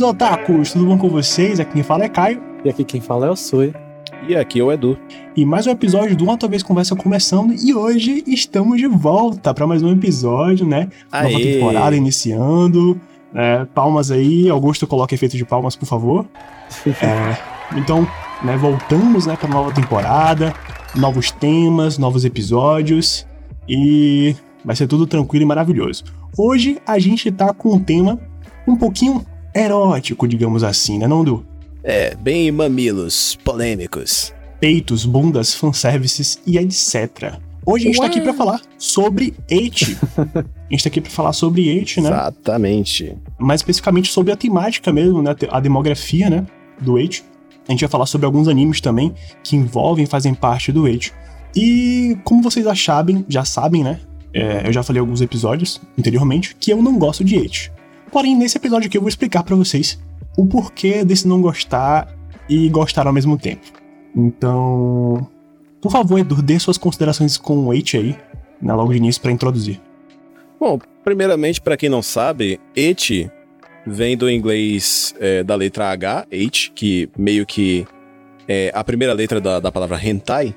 Queridos otakus, tudo bom com vocês? Aqui quem fala é Caio. E aqui quem fala é o Sui. E aqui é o Edu. E mais um episódio do Uma Vez Conversa começando. E hoje estamos de volta para mais um episódio, né? Aê. Nova temporada iniciando. É, palmas aí. Augusto, coloca efeito de palmas, por favor. É, então, né, voltamos né, para nova temporada. Novos temas, novos episódios. E vai ser tudo tranquilo e maravilhoso. Hoje a gente tá com um tema um pouquinho erótico, digamos assim, né, não, Du? É, bem mamilos, polêmicos. Peitos, bundas, fanservices e etc. Hoje a gente tá aqui pra falar sobre It. a gente tá aqui pra falar sobre It, né? Exatamente. Mais especificamente sobre a temática mesmo, né? A demografia, né? Do It. A gente vai falar sobre alguns animes também que envolvem, fazem parte do It. E como vocês já sabem, já sabem, né? É, eu já falei em alguns episódios anteriormente que eu não gosto de It. Porém, nesse episódio aqui eu vou explicar pra vocês o porquê desse não gostar e gostar ao mesmo tempo. Então, por favor, Edu, dê suas considerações com o It aí, né, logo de início pra introduzir. Bom, primeiramente, pra quem não sabe, et vem do inglês é, da letra H, H, que meio que é a primeira letra da, da palavra hentai.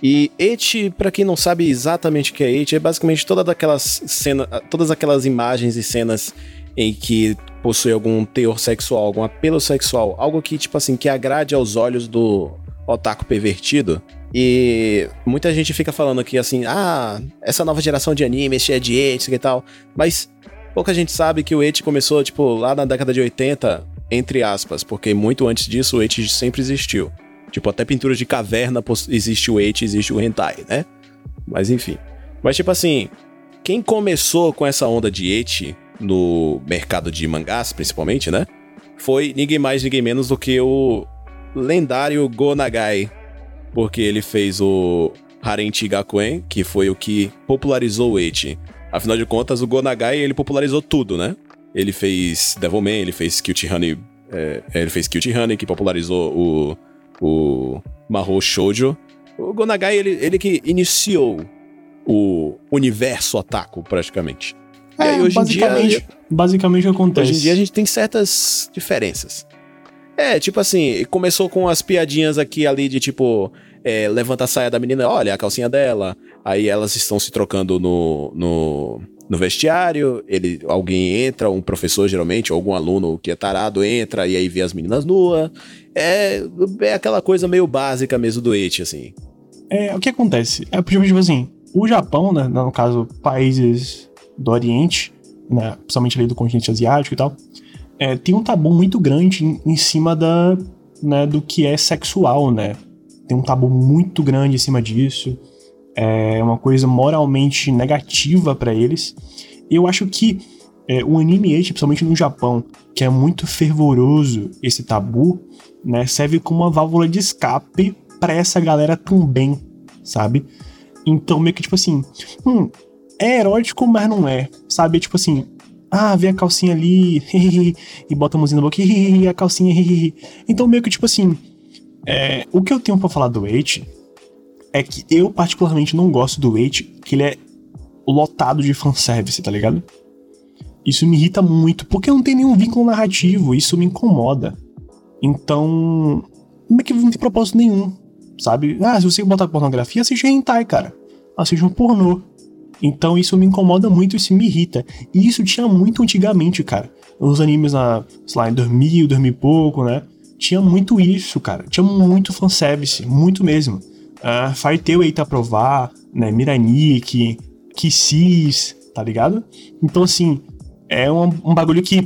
E et, pra quem não sabe exatamente o que é et, é basicamente todas aquelas cenas, todas aquelas imagens e cenas em que possui algum teor sexual, algum apelo sexual, algo que, tipo assim, que agrade aos olhos do otaku pervertido. E muita gente fica falando aqui assim, ah, essa nova geração de animes cheia de eti e tal. Mas pouca gente sabe que o eti começou, tipo, lá na década de 80, entre aspas, porque muito antes disso o eti sempre existiu. Tipo, até pinturas de caverna existe o eti, existe o hentai, né? Mas enfim. Mas tipo assim, quem começou com essa onda de eti no mercado de mangás, principalmente, né? Foi ninguém mais, ninguém menos do que o lendário Go Nagai. Porque ele fez o Harenti Gakuen, que foi o que popularizou o Eti. Afinal de contas, o Go Nagai, ele popularizou tudo, né? Ele fez Devilman, ele fez Cute Honey... É, ele fez Cute Honey, que popularizou o, o Mahou Shoujo. O Go Nagai, ele, ele que iniciou o universo otaku, praticamente. É, e aí, hoje basicamente, em dia. Basicamente acontece. Hoje em dia a gente tem certas diferenças. É, tipo assim, começou com as piadinhas aqui ali de tipo. É, levanta a saia da menina, olha a calcinha dela. Aí elas estão se trocando no, no, no vestiário. Ele, alguém entra, um professor geralmente, ou algum aluno que é tarado entra e aí vê as meninas nuas. É, é aquela coisa meio básica mesmo do et, assim. É, o que acontece? É, tipo assim, o Japão, né, no caso, países do Oriente, né, principalmente ali do continente asiático e tal, é, tem um tabu muito grande em, em cima da, né, do que é sexual, né? Tem um tabu muito grande em cima disso. É uma coisa moralmente negativa para eles. Eu acho que é, o anime age, principalmente no Japão, que é muito fervoroso esse tabu, né, serve como uma válvula de escape para essa galera também, sabe? Então, meio que tipo assim, hum, é erótico, mas não é, sabe? Tipo assim, ah, vê a calcinha ali, e bota a mãozinha na boca, e a calcinha, Então, meio que tipo assim, é, o que eu tenho para falar do Wait é que eu particularmente não gosto do Wait, que ele é lotado de fanservice, tá ligado? Isso me irrita muito, porque não tem nenhum vínculo narrativo, isso me incomoda. Então, como é que não tem propósito nenhum, sabe? Ah, se você botar pornografia, assiste hentai, cara. Assiste um pornô. Então isso me incomoda muito, isso me irrita. E isso tinha muito antigamente, cara. Os animes na, sei lá, em 2000, 2000 e pouco, né? Tinha muito isso, cara. Tinha muito fanservice, muito mesmo. Uh, Fire Tail aí tá provar, né? Miranik, Kissis, tá ligado? Então, assim, é um, um bagulho que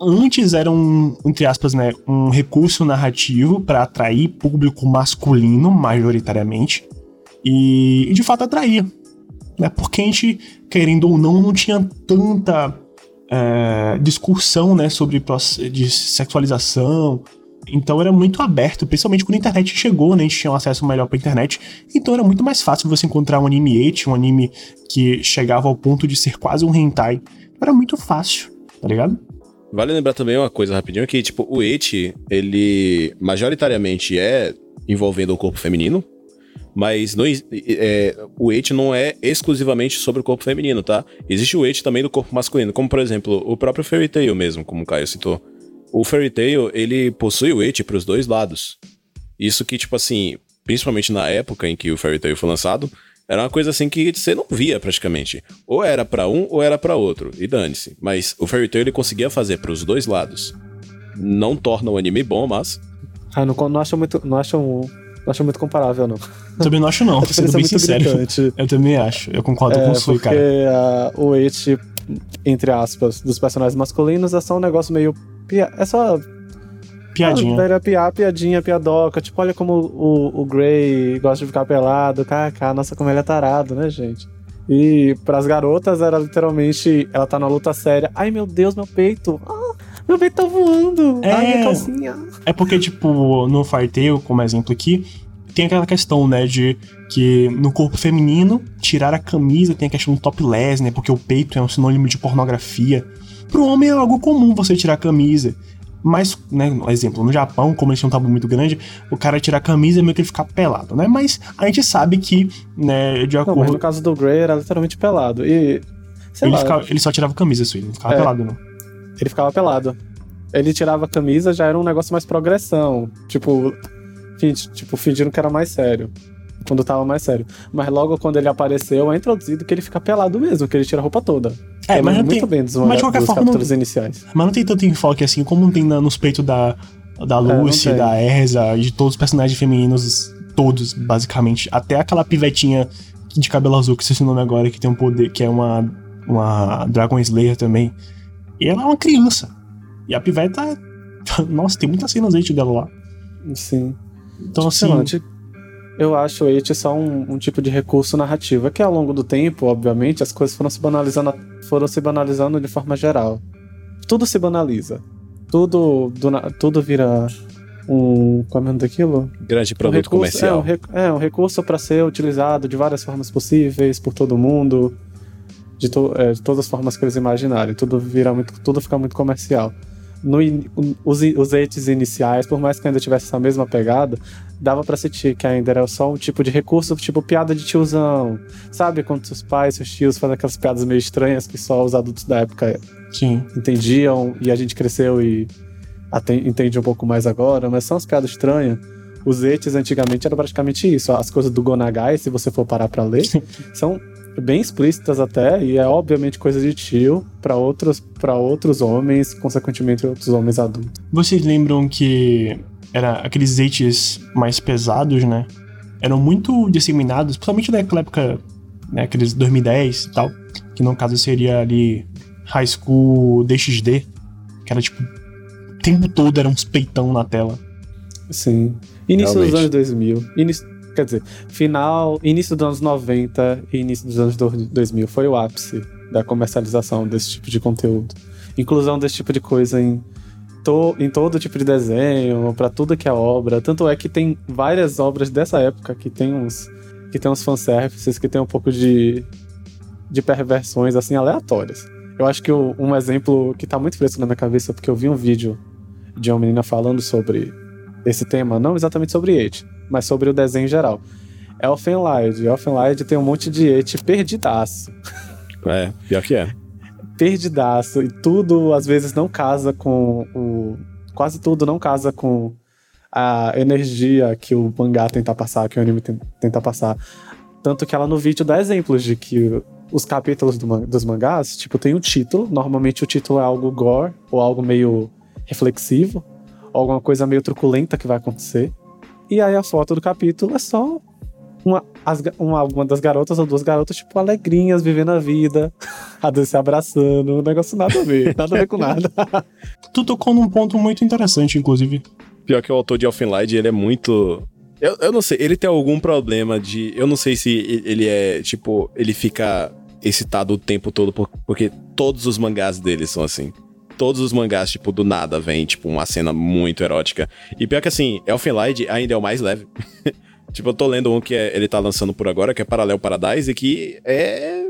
antes era um, entre aspas, né, um recurso narrativo para atrair público masculino, majoritariamente, e, e de fato atraía, né? Porque a gente, querendo ou não, não tinha tanta é, discussão né, sobre de sexualização. Então era muito aberto, principalmente quando a internet chegou, né? A gente tinha um acesso melhor pra internet. Então era muito mais fácil você encontrar um anime eti, um anime que chegava ao ponto de ser quase um hentai. Era muito fácil, tá ligado? Vale lembrar também uma coisa rapidinho, que tipo, o eti, ele majoritariamente é envolvendo o corpo feminino, Mas é, o eit não é exclusivamente sobre o corpo feminino, tá? Existe o eit também do corpo masculino, como por exemplo, o próprio Fairy Tail mesmo, como o Caio citou. O Fairy Tail, ele possui o eit para os dois lados. Isso que, tipo assim, principalmente na época em que o Fairy Tail foi lançado, era uma coisa assim que você não via praticamente. Ou era para um ou era para outro, e dane-se. Mas o Fairy Tail ele conseguia fazer para os dois lados. Não torna o anime bom, mas. Ah, não, não acho muito. Não acho, não acho muito comparável, não. Também não acho, não. Sendo bem sincero. Gritante. Eu também acho. Eu concordo é, com o Sui, cara. Porque o It, entre aspas, dos personagens masculinos é só um negócio meio. É só Piadinha. Era piar, piadinha, piadoca. Tipo, olha como o, o Gray gosta de ficar pelado. KK, nossa, como ele é tarado, né, gente? E pras garotas era literalmente. Ela tá na luta séria. Ai, meu Deus, meu peito. Ah, meu peito tá voando. É, Ai, minha calcinha. É porque, tipo, no Fartail, como exemplo aqui, tem aquela questão, né, de que no corpo feminino, tirar a camisa tem a questão do topless, né, porque o peito é um sinônimo de pornografia. Pro homem é algo comum você tirar a camisa. Mas, né, exemplo, no Japão, como eles tinham um tabu muito grande, o cara tirar a camisa e meio que ele ficar pelado, né? Mas a gente sabe que, né, de acordo. Não, mas no caso do Grey era literalmente pelado. E. Ele, lá, ficava, ele, só tirava camisa, assim, ele não ficava é, pelado, não. Ele ficava pelado. Ele tirava a camisa, já era um negócio mais progressão. Tipo, tipo, fingindo que era mais sério quando tava mais sério. Mas logo quando ele apareceu, é introduzido que ele fica pelado mesmo, que ele tira a roupa toda. É, mas muito tem, bem dos, mas de qualquer dos forma, capítulos não, iniciais. Mas não tem tanto enfoque assim como não tem na, nos peitos da, da é, Lucy, é, da Erza, de todos os personagens femininos, todos, basicamente. Até aquela pivetinha de cabelo azul, que se o nome agora, que tem um poder, que é uma, uma Dragon Slayer também. E ela é uma criança. E a piveta. Nossa, tem muitas cenas aí dela lá. Sim. Então, tipo, assim eu acho o It só um, um, tipo de recurso narrativo. É que ao longo do tempo, obviamente, as coisas foram se banalizando, foram se banalizando de forma geral. Tudo se banaliza. Tudo, do, tudo vira um. Como é o nome daquilo? Grande produto um recurso, comercial. É um, é, um recurso para ser utilizado de várias formas possíveis, por todo mundo, de, to, é, de todas as formas que eles imaginarem. Tudo, vira muito, tudo fica muito comercial no, os, os ets iniciais, por mais que ainda tivesse essa mesma pegada, dava para sentir que ainda era só um tipo de recurso, tipo piada de tiozão. Sabe quando seus pais, seus tios fazem aquelas piadas meio estranhas que só os adultos da época Sim. entendiam e a gente cresceu e entende um pouco mais agora, mas são as piadas estranhas. Os ets antigamente era praticamente isso. As coisas do Gonagai, se você for parar para ler, são bem explícitas até, e é obviamente coisa de tio para outros, para outros homens, consequentemente outros homens adultos. Vocês lembram que era aqueles eights mais pesados, né? Eram muito disseminados, principalmente naquela época, né, aqueles 2010 e tal, que no caso seria ali High School DxD, que era tipo, o tempo todo era uns peitão na tela. Sim. Início Realmente. dos anos 2000. Início Quer dizer, final, início dos anos 90 e início dos anos 2000 foi o ápice da comercialização desse tipo de conteúdo. Inclusão desse tipo de coisa em, to, em todo tipo de desenho, para tudo que é obra. Tanto é que tem várias obras dessa época que tem uns que tem uns fanservices, que tem um pouco de, de perversões assim aleatórias. Eu acho que o, um exemplo que tá muito fresco na minha cabeça, porque eu vi um vídeo de uma menina falando sobre esse tema, não exatamente sobre It, mas sobre o desenho em geral. Elfenlied. Elfenlied tem um monte de et perdidaço. É, pior que é. perdidaço. E tudo, às vezes, não casa com o. Quase tudo não casa com a energia que o mangá tenta passar, que o anime tenta passar. Tanto que ela no vídeo dá exemplos de que os capítulos do, dos mangás, tipo, tem um título. Normalmente o título é algo gore ou algo meio reflexivo, ou alguma coisa meio truculenta que vai acontecer. E aí a foto do capítulo é só uma, as, uma, uma das garotas ou duas garotas, tipo, alegrinhas, vivendo a vida, a dois se abraçando, um negócio nada a ver, nada a ver com nada. tu tocou num ponto muito interessante, inclusive. Pior que o autor de Elfenlight, ele é muito... Eu, eu não sei, ele tem algum problema de... Eu não sei se ele é, tipo, ele fica excitado o tempo todo, porque todos os mangás dele são assim todos os mangás, tipo, do nada vem, tipo, uma cena muito erótica. E pior que assim, Elfenlight ainda é o mais leve. tipo, eu tô lendo um que é, ele tá lançando por agora, que é Parallel Paradise, e que é,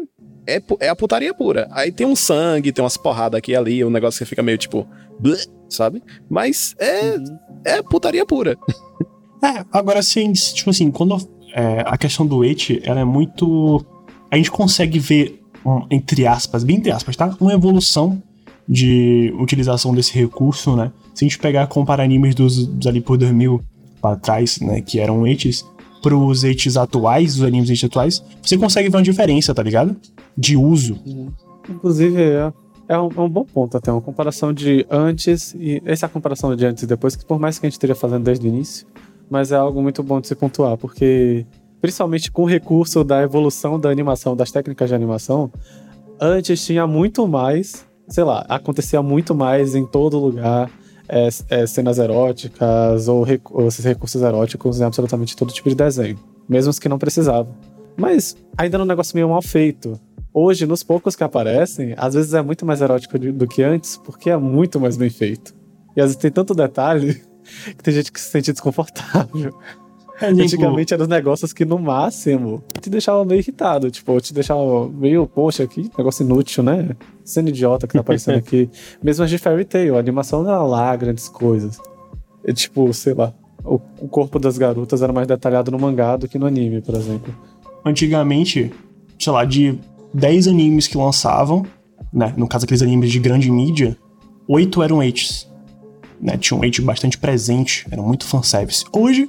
é. É a putaria pura. Aí tem um sangue, tem umas porradas aqui e ali, um negócio que fica meio tipo. Bleh, sabe? Mas é. Uhum. É putaria pura. é, agora assim, tipo assim, quando é, a questão do eti, ela é muito. A gente consegue ver, um, entre aspas, bem entre aspas, tá? Uma evolução de utilização desse recurso, né? Se a gente pegar comparar animes dos, dos ali por 2000 para trás, né? Que eram etes, pros etes atuais, os animes etes atuais, você consegue ver uma diferença, tá ligado? De uso. Uhum. Inclusive, é, é, um, é um bom ponto até, uma comparação de antes e. Essa é comparação de antes e depois, que por mais que a gente esteja fazendo desde o início, mas é algo muito bom de se pontuar, porque principalmente com o recurso da evolução da animação, das técnicas de animação, antes tinha muito mais, sei lá, acontecia muito mais em todo lugar. É, é, cenas eróticas ou, ou esses recursos eróticos em absolutamente todo tipo de desenho, mesmo os que não precisavam. Mas ainda era um negócio meio mal feito. Hoje, nos poucos que aparecem, às vezes é muito mais erótico do que antes, porque é muito mais bem feito. E às vezes tem tanto detalhe que tem gente que se sente desconfortável. É. Antigamente eram os negócios que, no máximo, te deixavam meio irritado. Tipo, te deixava meio, poxa, que negócio inútil, né? Sendo idiota que tá aparecendo aqui. Mesmo as de Fairy Tail, a animação não era lá grandes coisas. E, tipo, sei lá, o, o corpo das garotas era mais detalhado no mangá do que no anime, por exemplo. Antigamente, sei lá, de 10 animes que lançavam, né? No caso, aqueles animes de grande mídia, 8 eram H's né, tinha um H bastante presente, era muito fanservice. Hoje,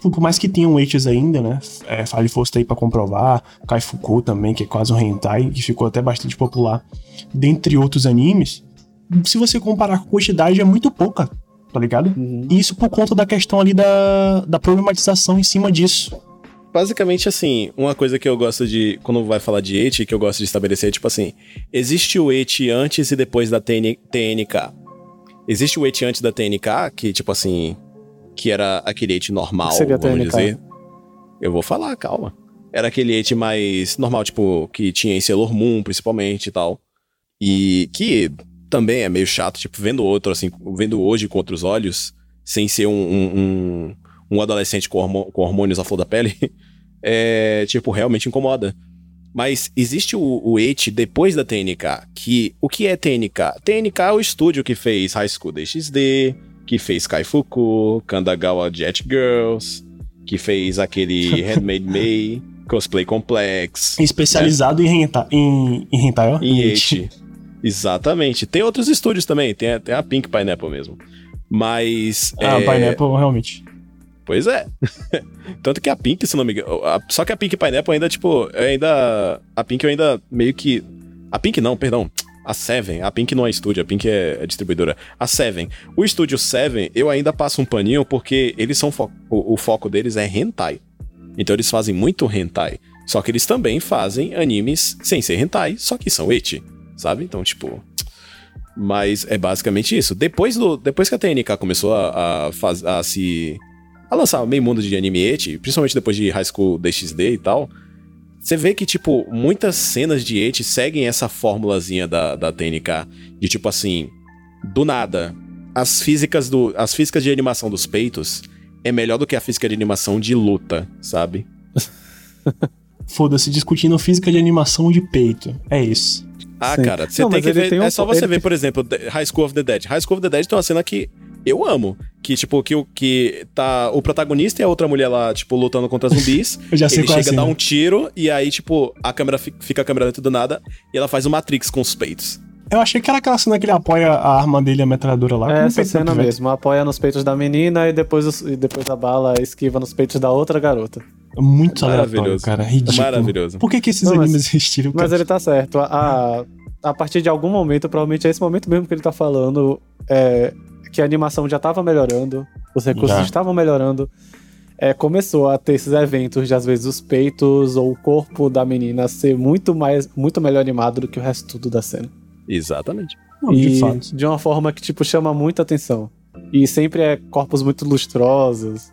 por mais que tenham H's ainda, né, é, Fale Fosse aí pra comprovar, Kai Fuku também, que é quase um hentai, que ficou até bastante popular, dentre outros animes, se você comparar com a quantidade, é muito pouca, tá ligado? Uhum. E isso por conta da questão ali da, da problematização em cima disso. Basicamente, assim, uma coisa que eu gosto de. Quando vai falar de ET, que eu gosto de estabelecer é tipo assim: existe o ET antes e depois da TN, TNK. Existe o et antes da TNK, que, tipo assim, que era aquele et normal, seria vamos TNK? dizer. Eu vou falar, calma. Era aquele et mais normal, tipo, que tinha em Sailor Moon, principalmente e tal. E que também é meio chato, tipo, vendo outro, assim, vendo hoje com outros olhos, sem ser um, um, um, um adolescente com, com hormônios à flor da pele, é, tipo, realmente incomoda. Mas existe o, o ET depois da TNK, que o que é TNK? TNK é o estúdio que fez High School DxD, que fez Kaifuku, Kandagawa Jet Girls, que fez aquele Handmade May, Cosplay Complex. Especializado né? em, hentai, em, em hentai, ó. Em ET. Exatamente. Tem outros estúdios também, tem, tem a Pink Pineapple mesmo. Mas. Ah, é... Pineapple, realmente. Pois é. Tanto que a Pink, se não me engano. Só que a Pink Pineapple ainda, tipo, ainda. A Pink eu ainda meio que. A Pink não, perdão. A Seven. A Pink não é estúdio, a Pink é, é distribuidora. A Seven. O estúdio Seven, eu ainda passo um paninho porque eles são. Fo o, o foco deles é hentai. Então eles fazem muito hentai. Só que eles também fazem animes sem ser hentai, só que são eti, sabe? Então, tipo. Mas é basicamente isso. Depois, do, depois que a TNK começou a, a, faz, a se a lançar meio mundo de anime eti, principalmente depois de High School DxD e tal, você vê que, tipo, muitas cenas de eti seguem essa formulazinha da, da TNK, de tipo assim, do nada, as físicas do as físicas de animação dos peitos é melhor do que a física de animação de luta, sabe? Foda-se, discutindo física de animação de peito. É isso. Ah, Sim. cara, você tem que ver. Tem um... É só você ele... ver, por exemplo, High School of the Dead. High School of the Dead tem uma cena que eu amo. Que, tipo, que, que tá o protagonista e a outra mulher lá, tipo, lutando contra zumbis. eu já sei Ele chega assim, a dar um tiro e aí, tipo, a câmera fica a câmera dentro do nada e ela faz o Matrix com os peitos. Eu achei que era aquela cena que ele apoia a arma dele, a metralhadora lá. É essa cena mesmo, apoia nos peitos da menina e depois, e depois a bala esquiva nos peitos da outra garota. Muito maravilhoso, cara. Ridículo. Maravilhoso. Por que, que esses Não, animes existiram? Mas ele tá certo. A, a, a partir de algum momento, provavelmente é esse momento mesmo que ele tá falando, é, que a animação já estava melhorando, os recursos já. estavam melhorando. É, começou a ter esses eventos de às vezes os peitos ou o corpo da menina ser muito mais muito melhor animado do que o resto tudo da cena. Exatamente. Não, e de, fato. de uma forma que tipo chama muita atenção. E sempre é corpos muito lustrosos.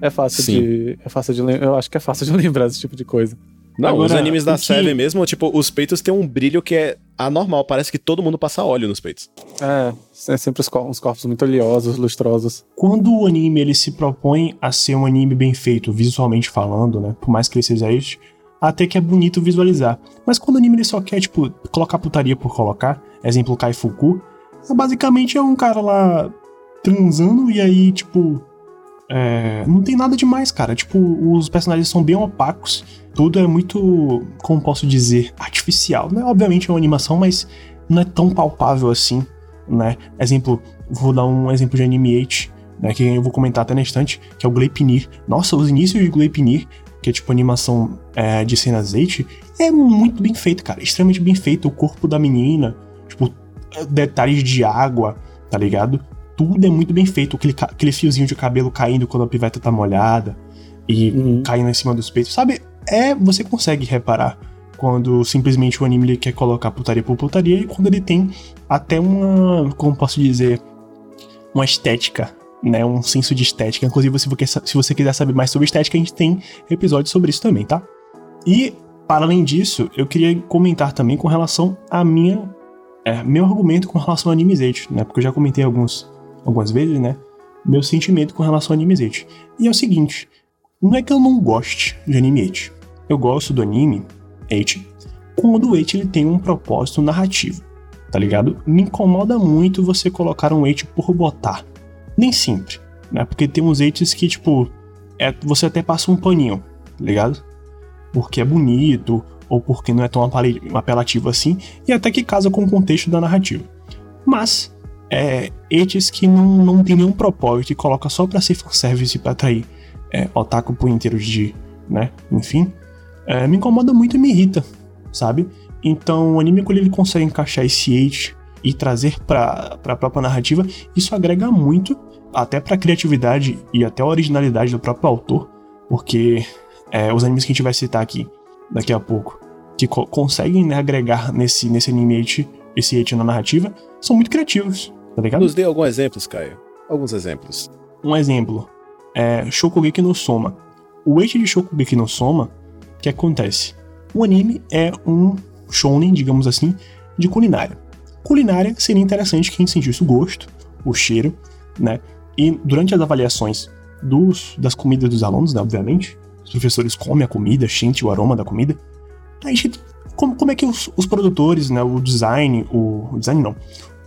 É fácil Sim. de é fácil de eu acho que é fácil de lembrar esse tipo de coisa. Não, Agora, os animes da que... Seven mesmo, tipo, os peitos têm um brilho que é anormal. Parece que todo mundo passa óleo nos peitos. É, é sempre uns corpos muito oleosos, lustrosos. Quando o anime ele se propõe a ser um anime bem feito, visualmente falando, né? Por mais que ele seja este, até que é bonito visualizar. Mas quando o anime ele só quer, tipo, colocar putaria por colocar, exemplo Kai Fuku, basicamente é um cara lá transando e aí, tipo, É, não tem nada demais, cara. Tipo, os personagens são bem opacos. Tudo é muito, como posso dizer, artificial. Né? Obviamente é uma animação, mas não é tão palpável assim, né? Exemplo, vou dar um exemplo de Anime 8, né? Que eu vou comentar até na instante, que é o Gleipnir. Nossa, os inícios de Gleipnir, que é tipo animação é, de cenas 8, é muito bem feito, cara. Extremamente bem feito. O corpo da menina, tipo, detalhes de água, tá ligado? Tudo é muito bem feito. Aquele, aquele fiozinho de cabelo caindo quando a piveta tá molhada e uhum. caindo em cima dos peitos. Sabe? É. Você consegue reparar quando simplesmente o anime ele quer colocar putaria por putaria e quando ele tem até uma. Como posso dizer? Uma estética. Né, um senso de estética. Inclusive, se você, se você quiser saber mais sobre estética, a gente tem episódios sobre isso também, tá? E, para além disso, eu queria comentar também com relação a minha é, meu argumento com relação ao Anime né? Porque eu já comentei alguns algumas vezes, né? Meu sentimento com relação ao Anime 8. E é o seguinte: não é que eu não goste de Anime 8. Eu gosto do anime 8 quando o 8 ele tem um propósito narrativo, tá ligado? Me incomoda muito você colocar um 8 por botar. Nem sempre, né? Porque tem uns 8 que, tipo, é, você até passa um paninho, tá ligado? Porque é bonito, ou porque não é tão apelativo assim, e até que casa com o contexto da narrativa. Mas é, etes que não, não tem nenhum propósito e coloca só pra ser fanservice pra atrair é, otaku inteiro de, né, enfim, é, me incomoda muito e me irrita, sabe? Então o anime quando ele consegue encaixar esse age e trazer pra, pra própria narrativa, isso agrega muito até pra criatividade e até a originalidade do próprio autor, porque é, os animes que a gente vai citar aqui daqui a pouco, que co conseguem né, agregar nesse, nesse anime esse age na narrativa, são muito criativos tá ligado? Nos dê alguns exemplos, Caio. Alguns exemplos. Um exemplo é Shokugeki no Soma. O eixo de Shokugeki no Soma, que acontece? O anime é um shonen, digamos assim, de culinária. Culinária seria interessante quem sentisse o gosto, o cheiro, né? E durante as avaliações dos, das comidas dos alunos, né, obviamente, os professores comem a comida, sentem o aroma da comida. A gente, como, como é que os, os produtores, né, o design, o, o design não,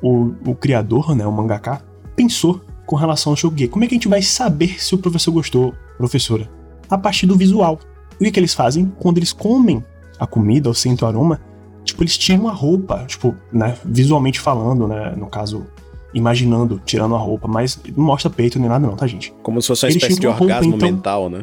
o, o criador, né, o mangaka, pensou com relação ao Shokugeki. Como é que a gente vai saber se o professor gostou, professora? A partir do visual. O que, que eles fazem? Quando eles comem a comida ou sentem o aroma, tipo, eles tiram a roupa, tipo, né, visualmente falando, né, no caso, imaginando, tirando a roupa, mas não mostra peito nem nada não, tá, gente? Como se fosse uma eles espécie de orgasmo roupa, então... mental, né?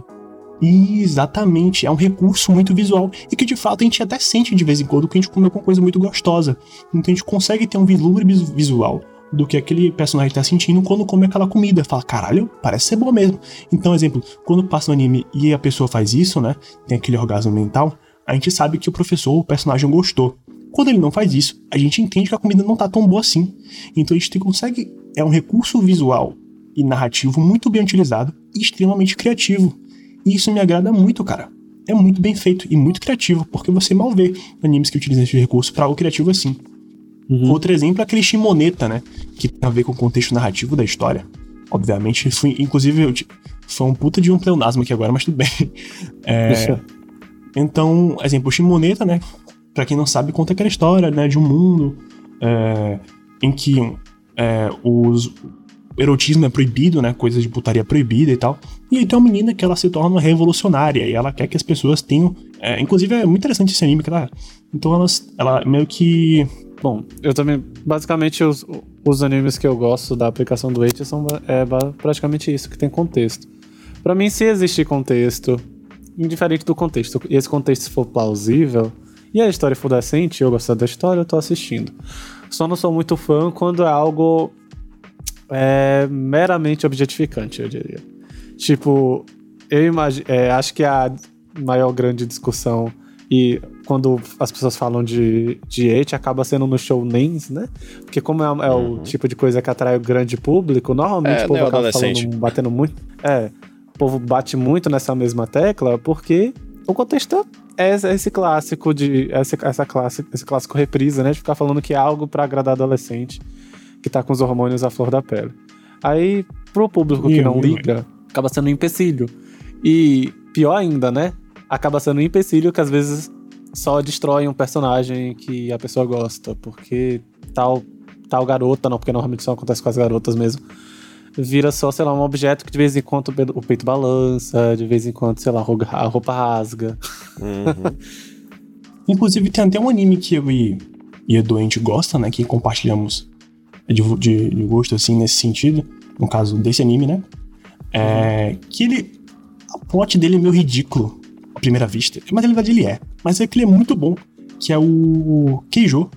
Exatamente, é um recurso muito visual e que de fato a gente até sente de vez em quando que a gente comeu com coisa muito gostosa. Então a gente consegue ter um vislumbre visual do que aquele personagem está sentindo quando come aquela comida. Fala, caralho, parece ser boa mesmo. Então, exemplo, quando passa no anime e a pessoa faz isso, né? Tem aquele orgasmo mental, a gente sabe que o professor, o personagem gostou. Quando ele não faz isso, a gente entende que a comida não tá tão boa assim. Então a gente consegue. É um recurso visual e narrativo muito bem utilizado e extremamente criativo. E isso me agrada muito, cara. É muito bem feito e muito criativo, porque você mal vê animes que utilizam esse recurso para algo criativo assim. Uhum. Outro exemplo é aquele Shimoneta, né? Que tem a ver com o contexto narrativo da história. Obviamente, fui, inclusive, eu, foi um puta de um pleonasmo aqui agora, mas tudo bem. É, então, exemplo, o Shimoneta, né? Pra quem não sabe, conta aquela história, né? De um mundo é, em que é, os, erotismo é proibido, né? Coisas de putaria proibida e tal. E aí tem uma menina que ela se torna revolucionária e ela quer que as pessoas tenham. É, inclusive é muito interessante esse anime que. Então ela, ela meio que. Bom, eu também. Basicamente, os, os animes que eu gosto da aplicação do H são é, praticamente isso, que tem contexto. Para mim, se existe contexto, indiferente do contexto, e esse contexto for plausível, e a história for decente, eu gostar da história, eu tô assistindo. Só não sou muito fã quando é algo é meramente objetificante, eu diria. Tipo, eu imagino. É, acho que a maior grande discussão e quando as pessoas falam de, de hate, acaba sendo no show names, né? Porque como é, é uhum. o tipo de coisa que atrai o grande público, normalmente é, o povo acaba falando, batendo muito. É, o povo bate muito nessa mesma tecla porque o contexto é esse clássico de. Essa, essa classe, esse clássico reprisa, né? De ficar falando que é algo para agradar adolescente que tá com os hormônios à flor da pele. Aí, pro público que não liga, acaba sendo um empecilho. E pior ainda, né? Acaba sendo um empecilho que às vezes só destrói um personagem que a pessoa gosta, porque tal tal garota, não, porque normalmente isso acontece com as garotas mesmo. vira só, sei lá, um objeto que de vez em quando o peito balança, de vez em quando, sei lá, a roupa rasga. Uhum. Inclusive, tem até um anime que eu e, e a gente gosta, né? Que compartilhamos de, de, de, gosto, assim, nesse sentido. No caso desse anime, né? É, que ele. A plot dele é meio ridículo à primeira vista. Mas na verdade ele é. Mas é que ele é muito bom. Que é o Keijo.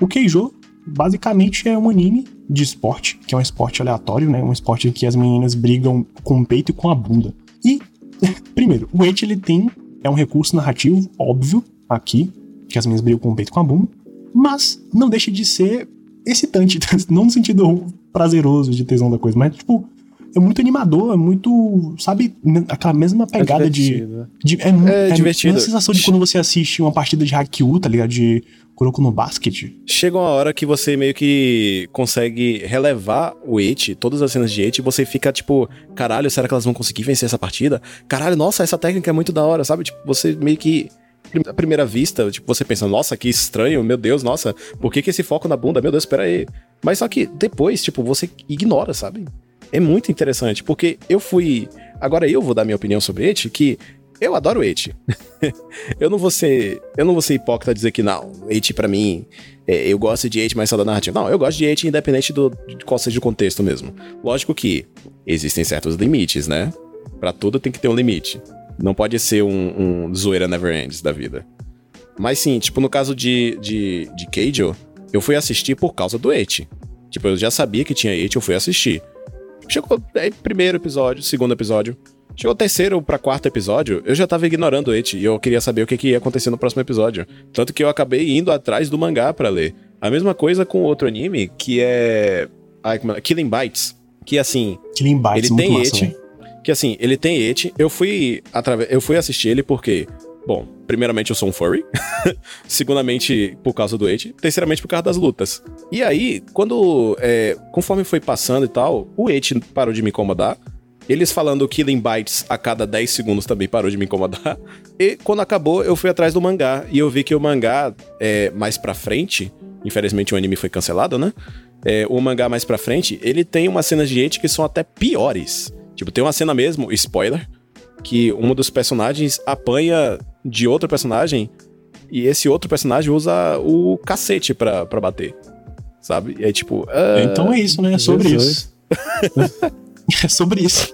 O Keijo, basicamente, é um anime de esporte, que é um esporte aleatório, né? Um esporte em que as meninas brigam com o peito e com a bunda. E, primeiro, o Eit, ele tem. É um recurso narrativo, óbvio, aqui, que as meninas brigam com o peito e com a bunda. Mas não deixa de ser excitante, não no sentido prazeroso de tesão da coisa, mas, tipo, é muito animador, é muito, sabe, aquela mesma pegada é de, de. É, é, é divertido. É a sensação de quando você assiste uma partida de Haikyuu, tá ligado? De Kuroko no basquete. Chega uma hora que você meio que consegue relevar o Eti, todas as cenas de Eti, e você fica tipo, caralho, será que elas vão conseguir vencer essa partida? Caralho, nossa, essa técnica é muito da hora, sabe? Tipo, você meio que à primeira vista, tipo, você pensa, nossa, que estranho, meu Deus, nossa, por que, que esse foco na bunda? Meu Deus, espera aí. Mas só que depois, tipo, você ignora, sabe? É muito interessante, porque eu fui. Agora eu vou dar minha opinião sobre Eti, que eu adoro Eti. eu não vou ser. Eu não vou ser hipócrita dizer que não, Eti para mim. É, eu gosto de Eti, mas só da narrativa. Não, eu gosto de Eti independente do, de qual seja o contexto mesmo. Lógico que existem certos limites, né? Para tudo tem que ter um limite. Não pode ser um, um zoeira never ends da vida. Mas sim, tipo, no caso de, de, de Keijo, eu fui assistir por causa do Eti. Tipo, eu já sabia que tinha Eti, eu fui assistir. Chegou aí, primeiro episódio, segundo episódio. Chegou o terceiro para quarto episódio, eu já tava ignorando o Eti e eu queria saber o que, que ia acontecer no próximo episódio. Tanto que eu acabei indo atrás do mangá para ler. A mesma coisa com outro anime, que é. Ai, é? Killing Bites. Que assim. Killing Bites, ele tem Eti. Que assim, ele tem Eti. Eu fui, atrave... eu fui assistir ele porque. Bom, primeiramente eu sou um furry. Segundamente, por causa do Eti. Terceiramente, por causa das lutas. E aí, quando. É, conforme foi passando e tal, o Eti parou de me incomodar. Eles falando Killing Bites a cada 10 segundos também parou de me incomodar. E quando acabou, eu fui atrás do mangá. E eu vi que o mangá, é, mais pra frente, infelizmente o anime foi cancelado, né? É, o mangá mais pra frente, ele tem umas cenas de Eti que são até piores. Tipo, tem uma cena mesmo, spoiler, que um dos personagens apanha de outro personagem e esse outro personagem usa o cacete pra, pra bater. Sabe? E é tipo. Uh... Então é isso, né? É sobre isso. é sobre isso.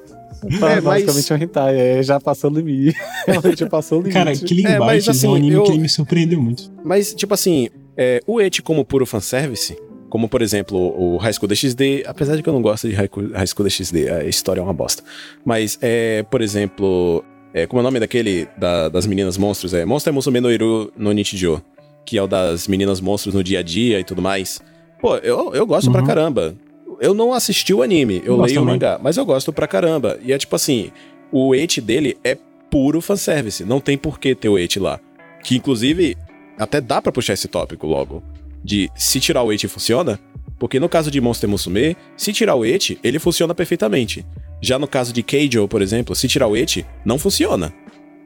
É, basicamente é um hentai, é, já passou o limite. já passou o limite. Cara, Killing é, Bites assim, é um anime eu... que me surpreendeu muito. Mas, tipo assim, é, o Eti como puro fanservice, como por exemplo o High School DxD, apesar de que eu não gosto de High School DxD, a história é uma bosta. Mas, é, por exemplo, é, como é o nome daquele da, das meninas monstros? É Monster Musume no Iru no Nichijou, que é o das meninas monstros no dia a dia e tudo mais. Pô, eu, eu gosto uhum. pra caramba eu não assisti o anime, eu, leio o mangá, mas eu gosto pra caramba. E é tipo assim, o et dele é puro fanservice, não tem por que ter o et lá. Que inclusive, até dá para puxar esse tópico logo. De se tirar o et funciona, porque no caso de Monster Musume, se tirar o et, ele funciona perfeitamente. Já no caso de Keijo, por exemplo, se tirar o et, não funciona.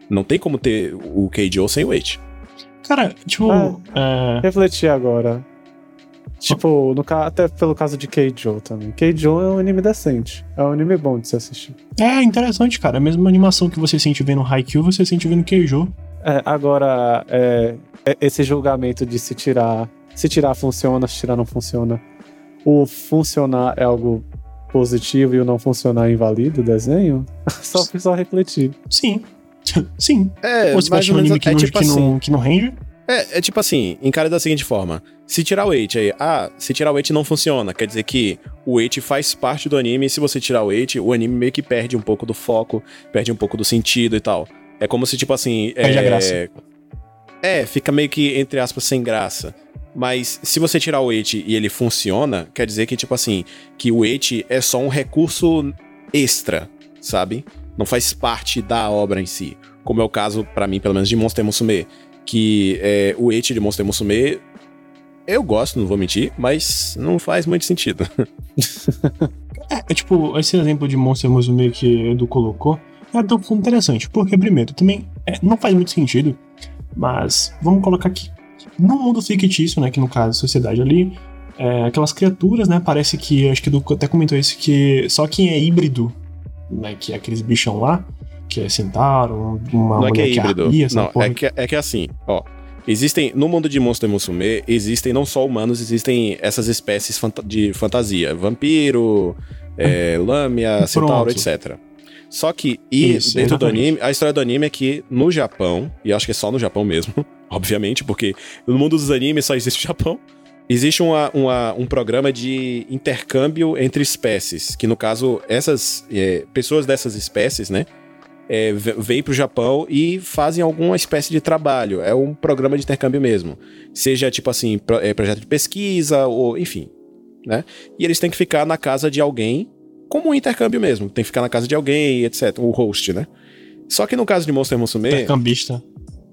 Não tem como ter o Keijo sem o et. Cara, tipo. Ah, é... Refletir agora. Tipo, no, até pelo caso de Keijo também. Keijo é um anime decente. É um anime bom de se assistir. É interessante, cara. A mesma animação que você sente vendo Haikyuu, você sente vendo Keijo. É, agora, é, é, esse julgamento de se tirar. Se tirar funciona, se tirar não funciona. O funcionar é algo positivo e o não funcionar invalida o desenho? só, só refletir. Sim. Sim. É, Ou você vai um anime que, é, não, tipo que, assim, não, que não rende? É, é tipo assim, encare da seguinte forma. Se tirar o weight aí, ah, se tirar o weight não funciona. Quer dizer que o weight faz parte do anime e se você tirar o weight, o anime meio que perde um pouco do foco, perde um pouco do sentido e tal. É como se, tipo assim. Perde é, a graça. É, fica meio que, entre aspas, sem graça. Mas se você tirar o weight e ele funciona, quer dizer que, tipo assim, que o weight é só um recurso extra, sabe? Não faz parte da obra em si. Como é o caso, para mim, pelo menos, de Monster Musume que é, o Eti de Monster Musume eu gosto, não vou mentir, mas não faz muito sentido. é, é, tipo, esse exemplo de Monster Musume que Edu colocou é tão interessante, porque primeiro, também é, não faz muito sentido, mas vamos colocar aqui. No mundo fictício, né, que no caso a sociedade ali, é, aquelas criaturas, né? Parece que, acho que o até comentou isso, que só quem é híbrido, né? Que é aqueles bichão lá, que é centauro, uma Não é que é híbrido. Arpia, não, é que, é que é assim, ó. Existem, no mundo de Monster Musume, existem não só humanos, existem essas espécies de fantasia. Vampiro, é, lâmia, centauro, etc. Só que, e Isso, dentro exatamente. do anime, a história do anime é que no Japão, e acho que é só no Japão mesmo, obviamente, porque no mundo dos animes só existe o Japão, existe uma, uma, um programa de intercâmbio entre espécies, que no caso, essas é, pessoas dessas espécies, né, é, vêm para o Japão e fazem alguma espécie de trabalho. É um programa de intercâmbio mesmo. Seja tipo assim, pro, é, projeto de pesquisa, ou enfim. Né? E eles têm que ficar na casa de alguém, como um intercâmbio mesmo. Tem que ficar na casa de alguém, etc. O host, né? Só que no caso de Monster Musume. Intercambista.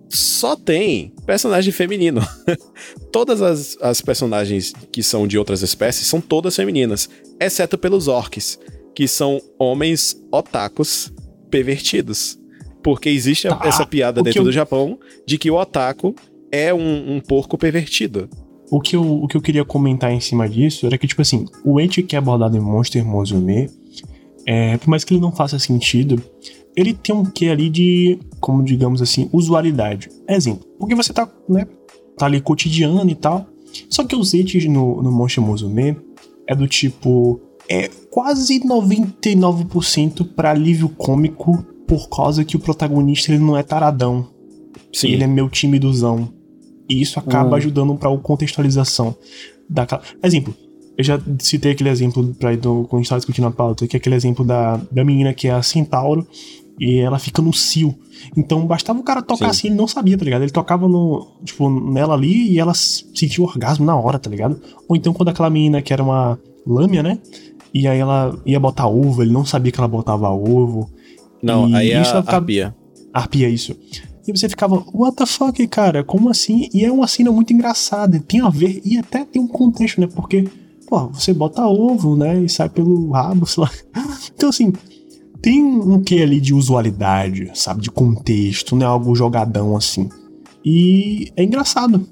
Só tem personagem feminino. todas as, as personagens que são de outras espécies são todas femininas, exceto pelos orcs, que são homens otakus pervertidos. Porque existe tá. essa piada dentro eu... do Japão de que o otaku é um, um porco pervertido. O que, eu, o que eu queria comentar em cima disso era que, tipo assim, o ente que é abordado em Monster Musume, é, por mais que ele não faça sentido, ele tem um quê ali de, como digamos assim, usualidade. Exemplo, porque você tá, né, tá ali cotidiano e tal, só que os entes no, no Monster Musume é do tipo, é quase 99% para alívio cômico por causa que o protagonista ele não é taradão. Sim. Ele é meu timidozão. E isso acaba hum. ajudando para a contextualização daquela. Exemplo, eu já citei aquele exemplo pra, do, quando a gente tava discutindo a pauta, que é aquele exemplo da, da menina que é a Centauro e ela fica no cio. Então bastava o cara tocar Sim. assim, ele não sabia, tá ligado? Ele tocava no, tipo, nela ali e ela sentia o orgasmo na hora, tá ligado? Ou então quando aquela menina que era uma lâmina, né? E aí ela ia botar ovo, ele não sabia que ela botava ovo. Não, aí é a arpia. Arpia, isso. E você ficava, what the fuck, cara? Como assim? E é uma cena muito engraçada. Tem a ver, e até tem um contexto, né? Porque, pô, você bota ovo, né? E sai pelo rabo, sei lá. Então, assim, tem um quê ali de usualidade, sabe? De contexto, não é algo jogadão assim. E é engraçado.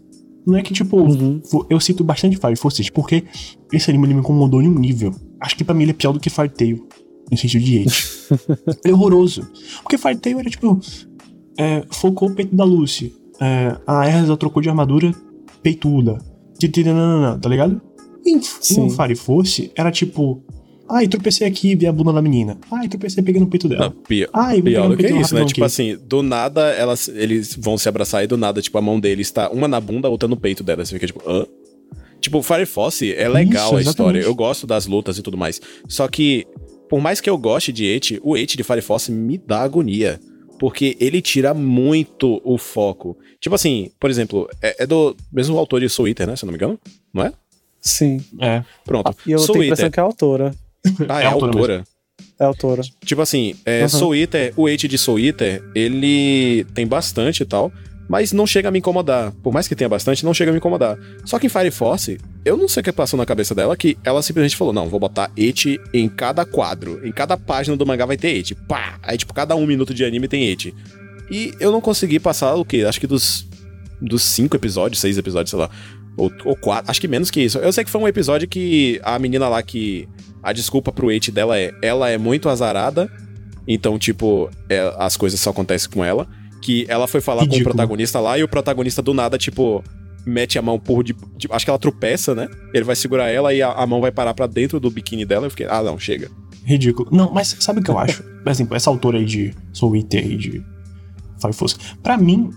Não é que, tipo, uhum. eu cito bastante Fire Force porque esse anime me incomodou em um nível. Acho que pra mim ele é pior do que Fire Tail, no sentido de hate. é horroroso. Porque Fire Tail era, tipo, é, focou o peito da Lucy. É, a Erza trocou de armadura peituda. Tá ligado? Em, em Fire Force era tipo, Ai, tropecei aqui e vi a bunda da menina. Ai, tropecei peguei no peito dela. Não, pior, Ai, pior do que isso, né? Tipo aqui. assim, do nada elas, eles vão se abraçar e do nada, tipo, a mão deles tá uma na bunda, outra no peito dela. Você fica tipo, hã? Tipo, Fire Force é legal isso, a história. Eu gosto das lutas e tudo mais. Só que, por mais que eu goste de Eti, o Eti de Fire Force me dá agonia. Porque ele tira muito o foco. Tipo assim, por exemplo, é, é do mesmo autor de Soul Eater, né? Se eu não me engano, não é? Sim. É. Pronto. E eu Soul tenho a impressão que é a autora. Ah, é, é autora. autora. É autora. Tipo assim, é, uhum. Soul Eater, o Age de Soul Eater, ele tem bastante e tal, mas não chega a me incomodar. Por mais que tenha bastante, não chega a me incomodar. Só que em Fire Force, eu não sei o que passou na cabeça dela, que ela simplesmente falou: não, vou botar Eti em cada quadro. Em cada página do mangá vai ter Eti. Pá! Aí, tipo, cada um minuto de anime tem Eti. E eu não consegui passar o quê? Acho que dos. Dos cinco episódios, seis episódios, sei lá. Ou, ou quatro, acho que menos que isso. Eu sei que foi um episódio que a menina lá que. A desculpa pro Eight dela é. Ela é muito azarada. Então, tipo, é, as coisas só acontecem com ela. Que ela foi falar Ridículo. com o protagonista lá e o protagonista do nada, tipo, mete a mão por de, de, Acho que ela tropeça, né? Ele vai segurar ela e a, a mão vai parar para dentro do biquíni dela. Eu fiquei, ah, não, chega. Ridículo. Não, mas sabe o que eu acho? Por exemplo, essa autora aí de Soul Eater e de Fire Force. Pra mim,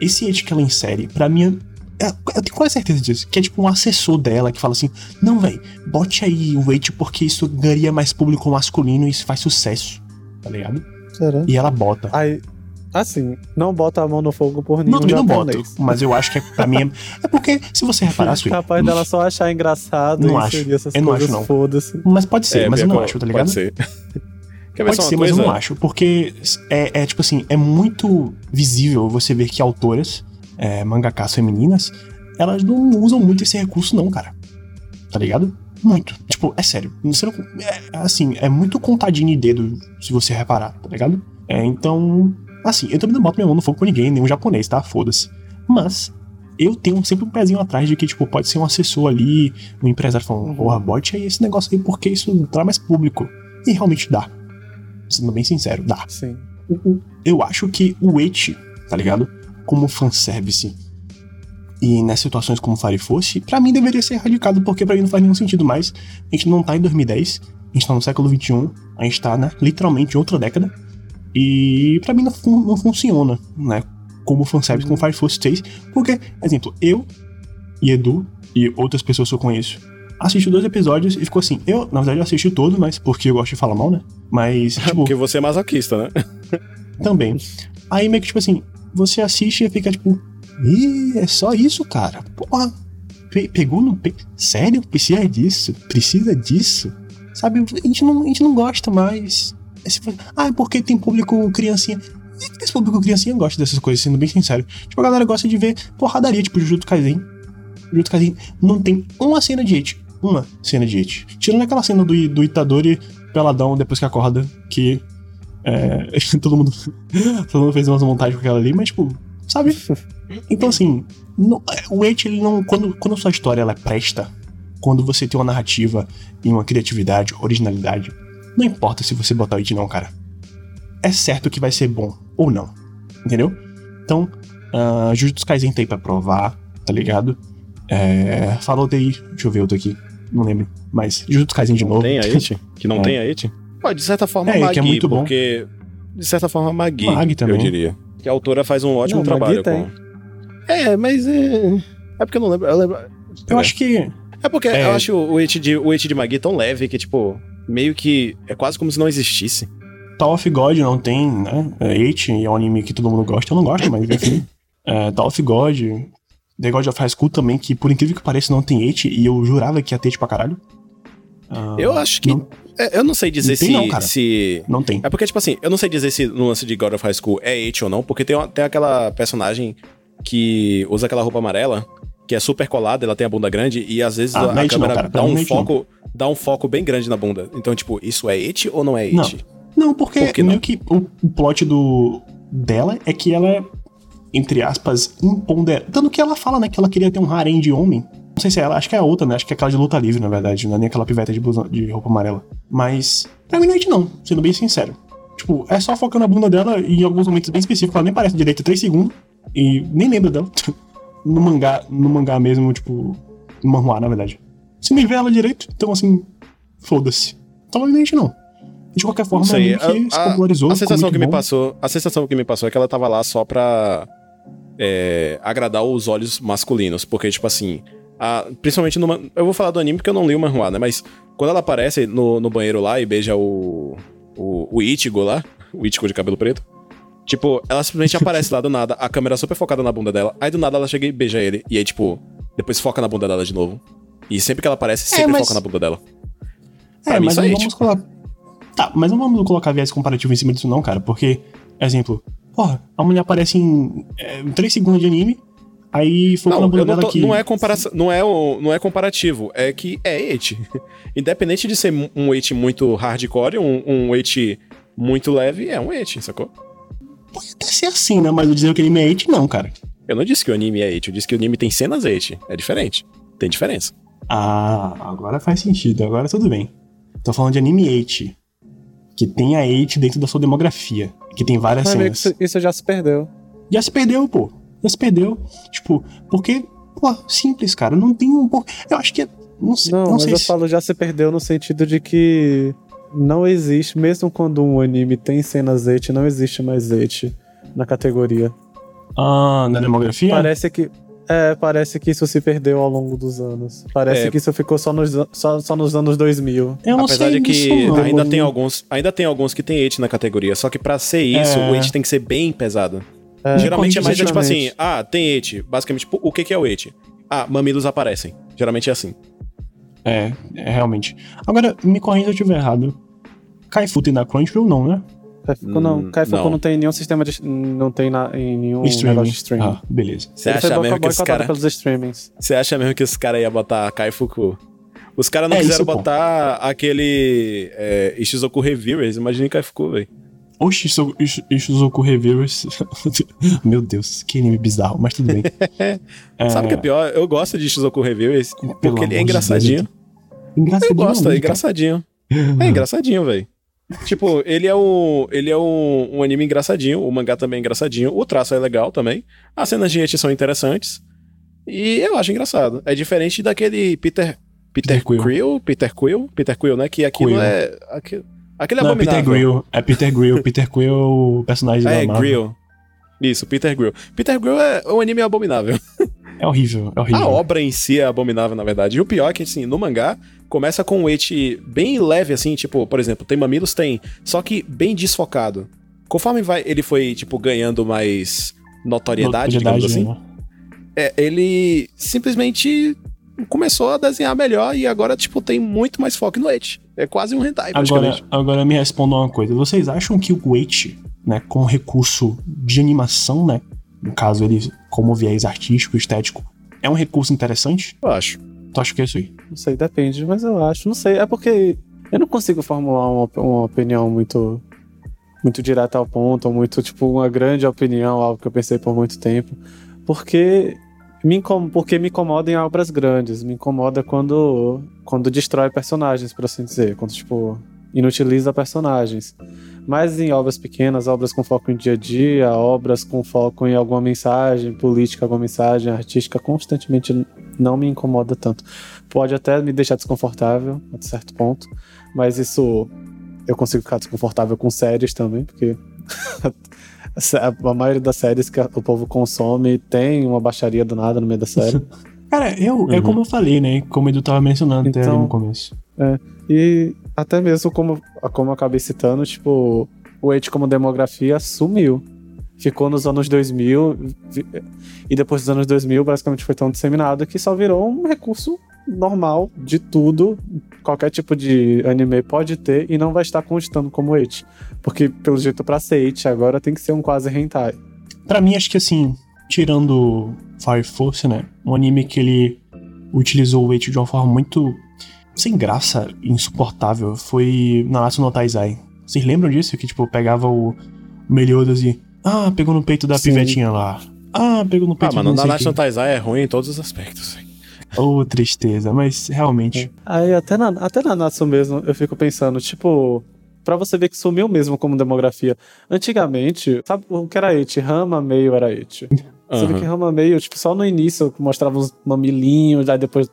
esse Eight que ela insere, pra mim, eu tenho quase certeza disso. Que é tipo um assessor dela que fala assim: Não, velho, bote aí o weight porque isso ganharia mais público masculino e isso faz sucesso. Tá ligado? Será? E ela bota. Aí, assim, não bota a mão no fogo por nenhum Não, também não boto. Mas eu acho que é, pra mim é, é porque, se você reparar, Sui, Capaz dela só achar engraçado não acho. eu não acho, não. Foda-se. Mas pode ser, é, mas eu não acho, tá ligado? Pode ser. Pode ser, mas eu não acho. Porque é, é tipo assim, é muito visível você ver que autoras é, mangakas femininas, elas não usam muito esse recurso, não, cara. Tá ligado? Muito. Tipo, é sério. Você não, é, assim, é muito contadinho de dedo, se você reparar, tá ligado? É, então. Assim, eu também não boto minha mão no fogo com ninguém, nenhum japonês, tá? Foda-se. Mas, eu tenho sempre um pezinho atrás de que, tipo, pode ser um assessor ali, um empresário falando, porra, uhum. bote aí esse negócio aí porque isso traz mais público. E realmente dá. Sendo bem sincero, dá. Sim. Eu acho que o et, tá ligado? Como fanservice e nas situações como Fire Force, pra mim deveria ser erradicado, porque pra mim não faz nenhum sentido mais. A gente não tá em 2010, a gente tá no século XXI, a gente tá, né, literalmente outra década. E pra mim não, não funciona, né? Como fanservice com Fire Force 6, porque, exemplo, eu e Edu e outras pessoas que eu conheço assistiu dois episódios e ficou assim. Eu, na verdade, eu assisti todo, mas porque eu gosto de falar mal, né? Mas. Tipo, porque você é masoquista, né? também. Aí meio que, tipo assim, você assiste e fica tipo. Ih, é só isso, cara. Porra. Pe pegou no. Pe Sério? Precisa disso? Precisa disso? Sabe? A gente não, a gente não gosta mais. Ah, é porque tem público criancinha. Esse público criancinha gosta dessas coisas, sendo bem sincero. Tipo, a galera gosta de ver porradaria, tipo Jujutsu Kaisen. Jujutsu Kaisen não tem uma cena de hate. Uma cena de hate. Tirando aquela cena do, do Itadori peladão depois que acorda, que é, todo mundo todo mundo fez umas montagens com aquela ali, mas tipo, sabe? Então assim, não, o hate ele não quando quando a sua história ela presta, quando você tem uma narrativa e uma criatividade, originalidade, não importa se você botar o hate não, cara. É certo que vai ser bom ou não. Entendeu? Então, uh, Jujutsu Kaisen tem pra provar, tá ligado? É, falou daí, deixa eu ver outro aqui, não lembro. Mas Jujutsu Kaisen de novo. Tem a It? Que não é. tem a It? Pô, de certa forma, é, Magui, que é muito bom. porque... De certa forma, Magui, Mag também. eu diria. Que a autora faz um ótimo não, trabalho com... É, mas é... É porque eu não lembro... Eu, lembro... eu acho que... É porque é. eu acho o It de, o de Magui tão leve que, tipo meio que é quase como se não existisse. Tower of God não tem, né? É Eight é um anime que todo mundo gosta. Eu não gosto, mas enfim. é, Tower of God. The God of High School também, que por incrível que pareça não tem Eight, e eu jurava que ia ter Eight pra caralho. Uh, eu acho que. Não, é, eu não sei dizer não se, não, se. Não tem. É porque, tipo assim, eu não sei dizer se no lance de God of High School é Eight ou não, porque tem, tem aquela personagem que usa aquela roupa amarela, que é super colada, ela tem a bunda grande, e às vezes ah, a, a câmera não, dá um foco dá um foco bem grande na bunda. Então, tipo, isso é it ou não é it? Não, não porque Por meio não? que o, o plot do, dela é que ela é, entre aspas, imponderável. Tanto que ela fala, né, que ela queria ter um harém de homem. Não sei se é ela, acho que é a outra, né? Acho que é aquela de luta livre, na verdade. Não é nem aquela piveta de, blusão, de roupa amarela. Mas, pra mim não é it, não, sendo bem sincero. Tipo, é só focando a bunda dela e em alguns momentos bem específicos. Ela nem parece direito 3 segundos. E nem lembra dela. no mangá, no mangá mesmo, tipo. No manhua, na verdade. Se nem vê ela direito, então assim, foda-se. Então, obviamente não. De qualquer forma, sei, a, que se popularizou. A, a sensação que bom. me passou, a sensação que me passou é que ela tava lá só pra é, agradar os olhos masculinos, porque tipo assim, a, principalmente numa, eu vou falar do anime porque eu não li o manhua, né? Mas quando ela aparece no, no banheiro lá e beija o o, o Ichigo lá, o Ichigo de cabelo preto, tipo, ela simplesmente aparece lá do nada, a câmera super focada na bunda dela, aí do nada ela chega e beija ele, e aí tipo, depois foca na bunda dela de novo. E sempre que ela aparece, é, sempre é, mas... foca na bunda dela. É, pra mas não vamos colocar. Tá, mas não vamos colocar viés comparativo em cima disso, não, cara. Porque, exemplo, porra, a mulher aparece em, é, 3 segundos de anime, aí foca não, na bunda dela aqui. Não é, comparação, não, é, não é comparativo, é que é et. Independente de ser um et muito hardcore, um, um et muito leve, é um et, sacou? Pode até ser assim, né? Mas eu dizer que o anime é et, não, cara. Eu não disse que o anime é et, eu disse que o anime tem cenas et. É diferente. Tem diferença. Ah, agora faz sentido, agora tudo bem. Tô falando de anime 8, que tem a 8 dentro da sua demografia, que tem várias cenas. Isso, isso já se perdeu. Já se perdeu, pô. Já se perdeu. Tipo, porque, pô, simples, cara, não tem um Eu acho que é, não sei, não, não mas sei eu se... falo já se perdeu no sentido de que não existe, mesmo quando um anime tem cenas 8, não existe mais 8 na categoria. Ah, na demografia? Parece que é, parece que isso se perdeu ao longo dos anos. Parece é. que isso ficou só nos, só, só nos anos 2000. Eu não Apesar sei de que não, ainda, tem alguns, ainda tem alguns que tem hate na categoria, só que para ser isso, é. o hate tem que ser bem pesado. É, Geralmente é mais é tipo assim, ah, tem hate. Basicamente, tipo, o que, que é o hate? Ah, mamilos aparecem. Geralmente é assim. É, é realmente. Agora, me corrija se eu estiver errado. Kaifu tem na Crunchyroll não, né? Kaifuku não. Hum, Kaifuku não. não tem nenhum sistema de. Não tem na, em nenhum streaming. negócio de streaming. Ah, beleza. Você acha mesmo que os caras. pelos streamings. Você acha mesmo que os caras iam botar Kaifuku? Os caras não é, quiseram isso, botar pô. aquele é, Ishizoku Reviewers, imagine Kaifuku, velho. O Shizuku Reviewers. Meu Deus, que anime bizarro, mas tudo bem. é... Sabe o que é pior? Eu gosto de Shizuku Reviewers porque ele é engraçadinho. De engraçadinho. Eu gosto, é engraçadinho. É engraçadinho, velho. Tipo, ele é um, ele é um, um, anime engraçadinho, o mangá também é engraçadinho, o traço é legal também, as cenas de eti são interessantes, e eu acho engraçado. É diferente daquele Peter Peter, Peter Quill. Quill, Peter Quill, Peter Quill, né? Que aquilo Quill. é aquilo, aquele é Não, abominável. É Peter Grill, é Peter Grill, Peter Quill é o personagem é, da Marvel. Grill. Isso, Peter Grill. Peter Grill é um anime abominável. É horrível, é horrível. A obra em si é abominável, na verdade. E o pior é que, assim, no mangá, começa com um eti bem leve, assim, tipo, por exemplo, tem mamilos? Tem, só que bem desfocado. Conforme vai, ele foi, tipo, ganhando mais notoriedade, notoriedade digamos assim, né? é, ele simplesmente começou a desenhar melhor e agora, tipo, tem muito mais foco no eti. É quase um hentai, agora, agora me respondam uma coisa. Vocês acham que o eti, né, com recurso de animação, né, no caso ele como viés artístico, estético, é um recurso interessante? Eu acho. Tu acha que é isso aí? Não sei, depende, mas eu acho. Não sei, é porque eu não consigo formular uma, uma opinião muito muito direta ao ponto, ou muito, tipo, uma grande opinião, algo que eu pensei por muito tempo. Porque me, porque me incomoda em obras grandes. Me incomoda quando, quando destrói personagens, por assim dizer. Quando, tipo, inutiliza personagens. Mas em obras pequenas, obras com foco em dia a dia, obras com foco em alguma mensagem política, alguma mensagem artística, constantemente não me incomoda tanto. Pode até me deixar desconfortável, a certo ponto, mas isso eu consigo ficar desconfortável com séries também, porque a maioria das séries que o povo consome tem uma baixaria do nada no meio da série. Cara, eu, é uhum. é como eu falei, né? Como o Edu tava mencionando então, até ali no então, começo. É, e até mesmo como, como eu acabei citando, tipo, o Age como demografia sumiu. Ficou nos anos 2000 e depois dos anos 2000 basicamente foi tão disseminado que só virou um recurso normal de tudo, qualquer tipo de anime pode ter e não vai estar constando como Age. Porque pelo jeito para ser agora tem que ser um quase hentai. Para mim acho que assim, tirando Fire Force, né? Um anime que ele utilizou o Wait de uma forma muito sem graça, insuportável, foi Nanatsu no Taizai. Vocês lembram disso? Que, tipo, pegava o Meliodas e... Ah, pegou no peito da Sim. pivetinha lá. Ah, pegou no peito Ah, mas Nanatsu no Taizai é ruim em todos os aspectos. Oh, tristeza, mas realmente... É. Aí, até na, até na Natsu mesmo, eu fico pensando, tipo para você ver que sumiu mesmo como demografia. Antigamente, sabe o que era Eti? Rama meio era Eti. Você vê que Rama meio, tipo, só no início mostrava uns mamilinhos, aí depois,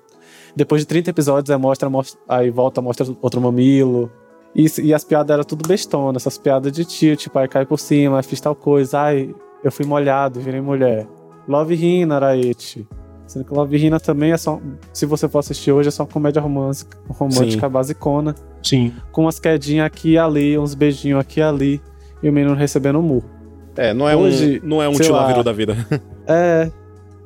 depois de 30 episódios aí mostra, mostra aí volta, mostra outro mamilo. E, e as piadas eram tudo bestona, essas piadas de tio, tipo, aí cai por cima, fiz tal coisa, ai, eu fui molhado, virei mulher. Love Hina era Eti. Sendo que Love Hina também é só. Se você for assistir hoje, é só comédia romântica, romântica Sim. basicona. Sim. Com umas quedinhas aqui e ali, uns beijinhos aqui e ali. E o menino recebendo um murro. É, não é hoje, um, não é um tio Laviru da vida. É.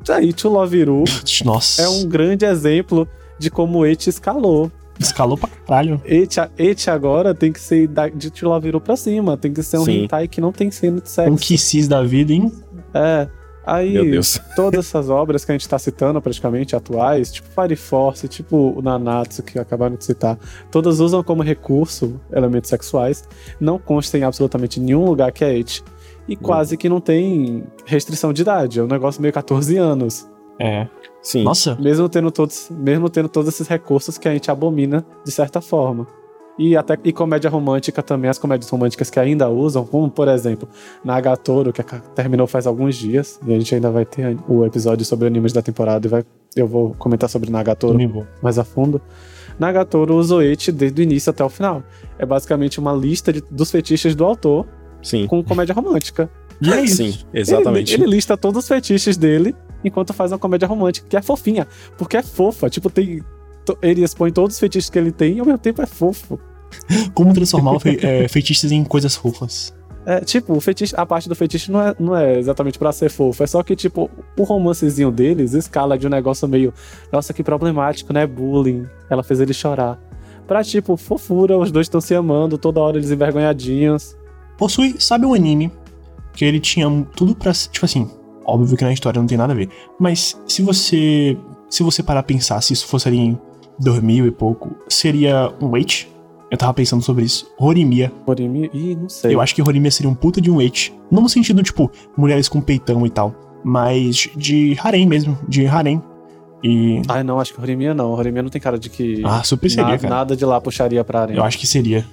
Aí, tio Laviru. Nossa. É um grande exemplo de como o Eti escalou. Escalou pra caralho. Eti, Eti agora tem que ser de tio Laviru pra cima. Tem que ser um Sim. hentai que não tem cena de sexo. Um Kisses da vida, hein? É. Aí, todas essas obras que a gente está citando praticamente atuais, tipo Fire Force, tipo o Nanatsu, que acabaram de citar, todas usam como recurso elementos sexuais, não consta em absolutamente nenhum lugar que é it, e hum. quase que não tem restrição de idade, é um negócio meio 14 anos. É. Sim. Nossa. Mesmo tendo todos, mesmo tendo todos esses recursos que a gente abomina de certa forma. E até e comédia romântica também, as comédias românticas que ainda usam, como por exemplo, Nagatoro, que terminou faz alguns dias, e a gente ainda vai ter o episódio sobre animes da temporada e vai, eu vou comentar sobre Nagatoro mais a fundo. Nagatoro usa o Eti desde o início até o final. É basicamente uma lista de, dos fetiches do autor Sim. com comédia romântica. E é isso. Sim, exatamente. Ele, ele, lista todos os fetiches dele enquanto faz uma comédia romântica, que é fofinha, porque é fofa. Tipo, tem. Ele expõe todos os fetiches que ele tem e ao mesmo tempo é fofo. Como transformar fe é, feitiços em coisas fofas. É, tipo, o fetiche, a parte do fetiche não é, não é exatamente para ser fofo, é só que, tipo, o romancezinho deles escala de um negócio meio, nossa, que problemático, né? Bullying. Ela fez ele chorar. Pra, tipo, fofura, os dois estão se amando, toda hora eles envergonhadinhos. Possui, sabe um anime que ele tinha tudo pra. Tipo assim, óbvio que na história não tem nada a ver. Mas se você. Se você parar a pensar se isso fosse ali em 2000 e pouco, seria um Wait Eu tava pensando sobre isso. Horimiya. Horimiya? Ih, não sei. Eu acho que Horimiya seria um puta de um eit. Não no sentido, tipo, mulheres com peitão e tal. Mas de harem mesmo. De harem. E. Ai, não, acho que Horimiya não. Horimiya não tem cara de que. Ah, super seria, na, cara. Nada de lá puxaria pra harem. Eu acho que seria.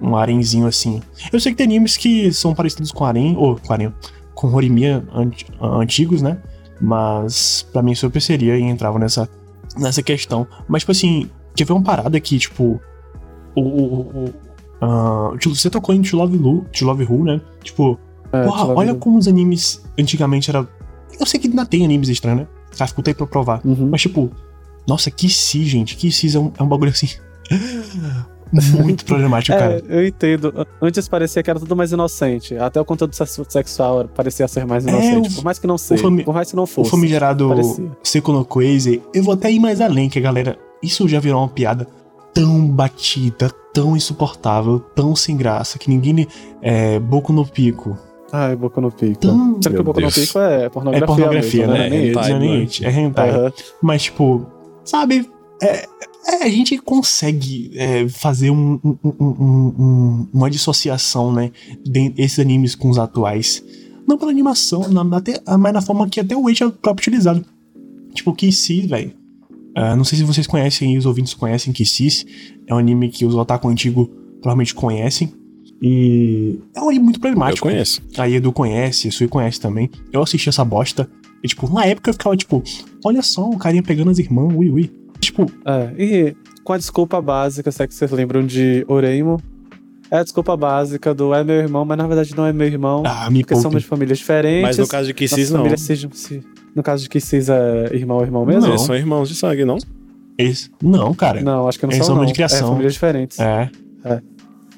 Um harenzinho assim. Eu sei que tem animes que são parecidos com harem. Ou com harem. Com Horimiya anti, antigos, né? Mas pra mim super seria e entrava nessa, nessa questão. Mas, tipo assim, quer ver uma parada que, tipo. O. o, o uh, você tocou em To Love, Lu, To Love Who, né? Tipo. É, porra, olha como os animes antigamente era. Eu sei que ainda tem animes estranhos, né? Tá, escutei pra provar. Uhum. Mas, tipo, nossa, que si, gente. Que si é um, é um bagulho assim. Muito problemático, é, cara. Eu entendo. Antes parecia que era tudo mais inocente. Até o conteúdo sexual parecia ser mais inocente. É, o, por mais que não seja. Por mais que não fosse. O famigerado Seco no Crazy. Eu vou até ir mais além, que a galera. Isso já virou uma piada tão batida, tão insuportável, tão sem graça, que ninguém. É. Boco no pico. Ai, Boku no Pico. Tão... Será que o Boku no Pico é pornografia? É pornografia, mesmo, né? né? É, hentai, é, nem é hentai. Uhum. Mas, tipo, sabe, é, é, a gente consegue é, fazer um, um, um, uma dissociação, né, desses animes com os atuais. Não pela animação, na, até, mas na forma que até o Wade é próprio utilizado. Tipo, Kisses, velho. Uh, não sei se vocês conhecem, os ouvintes conhecem Kisses. É um anime que os otaku antigos provavelmente conhecem. E é um anime muito problemático. Eu conheço. A Edu conhece, a Sui conhece também. Eu assisti essa bosta. E, tipo, na época eu ficava, tipo, olha só, o carinha pegando as irmãs, ui, ui. Tipo. É, e com a desculpa básica, sei que vocês lembram de Oreimo. É a desculpa básica do é meu irmão, mas na verdade não é meu irmão. Ah, me Porque poupe. somos de famílias diferentes. Mas no caso de Kisses, não. Famílias sejam, se, no caso de Kisses é irmão ou irmão mesmo? Não, eles são irmãos de sangue, não? Eles, não, cara. Não, acho que não eles são, são não. de criação. É famílias diferentes. É. É.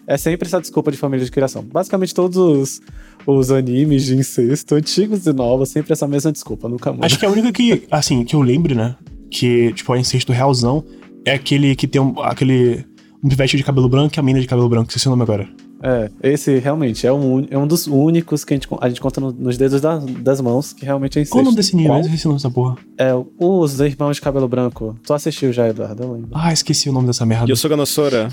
É sempre essa desculpa de família de criação. Basicamente, todos os, os animes de incesto, antigos e novos, sempre essa mesma desculpa, nunca muda. Acho que a única que, assim, que eu lembro, né? Que, tipo, é incesto realzão é aquele que tem um, aquele. Um pivete de cabelo branco e a mina de cabelo branco, esqueci o nome agora. É, esse realmente é um, é um dos únicos que a gente, a gente conta no, nos dedos da, das mãos, que realmente é incesto. Qual o nome desse anime? Eu esqueci o nome dessa porra. É, os irmãos de cabelo branco. Tu assistiu já, Eduardo? Eu lembro. Ah, esqueci o nome dessa merda. Yosuga no Sora.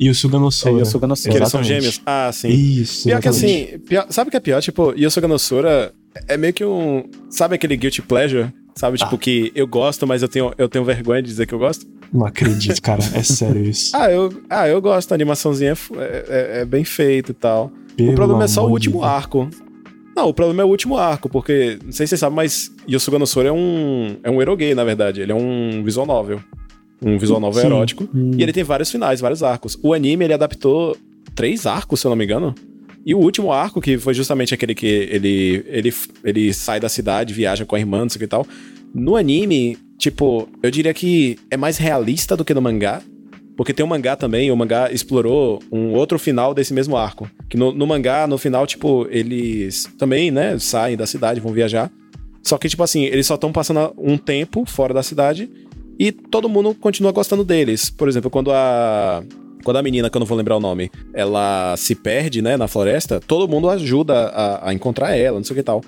Yosuga no Sora. É, Yosuga no Sora. Que eles são gêmeos? Ah, sim. Isso. Pior que assim, pior, sabe o que é pior? Tipo, Yosuga no Sora é meio que um. Sabe aquele guilty pleasure? Sabe, tipo, Ah. que eu gosto, mas eu tenho, eu tenho vergonha de dizer que eu gosto? Não acredito, cara. É sério isso. Ah, eu, ah, eu gosto, a animaçãozinha é, é, é- é bem feita e tal. Pelo o problema é só o último Deus. arco. Não, o problema é o último arco, porque, não sei se vocês sabem, mas Yosuga no Sora é um, é um eroguei, na verdade. Ele é um visual novel. Um visual novel Sim. erótico. E ele tem vários finais, vários arcos. O anime, ele adaptou três arcos, se eu não me engano. E o último arco, que foi justamente aquele que ele, ele, ele sai da cidade, viaja com a irmã, não sei o que e tal. No anime, tipo, eu diria que é mais realista do que no mangá. Porque tem um mangá também, o mangá explorou um outro final desse mesmo arco. Que no, no mangá, no final, tipo, eles também, né, saem da cidade, vão viajar. Só que, tipo assim, eles só estão passando um tempo fora da cidade e todo mundo continua gostando deles. Por exemplo, quando a. Quando a menina, que eu não vou lembrar o nome, ela se perde, né, na floresta, todo mundo ajuda a, a encontrar ela, não sei o que e tal.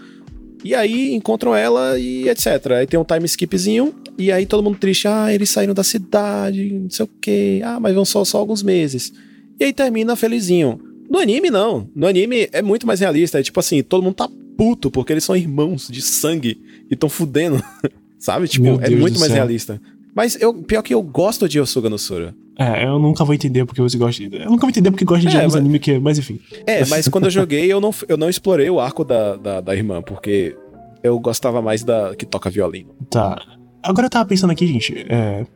E aí encontram ela e etc. Aí tem um time skipzinho, e aí todo mundo triste, ah, eles saíram da cidade, não sei o que, ah, mas vão só, só alguns meses. E aí termina felizinho. No anime, não. No anime é muito mais realista. É tipo assim, todo mundo tá puto porque eles são irmãos de sangue e tão fudendo. Sabe? Tipo, Meu é Deus muito mais céu. realista. Mas eu, pior que eu gosto de Yosuga no Sora. É, eu nunca vou entender porque você gosta de... Eu nunca vou entender porque gosta de É, mas- anime que... Mas enfim. É, mas quando eu joguei, eu não, eu não explorei o arco da, da, da irmã, porque eu gostava mais da que toca violino. Tá. Agora eu tava pensando aqui, gente. É,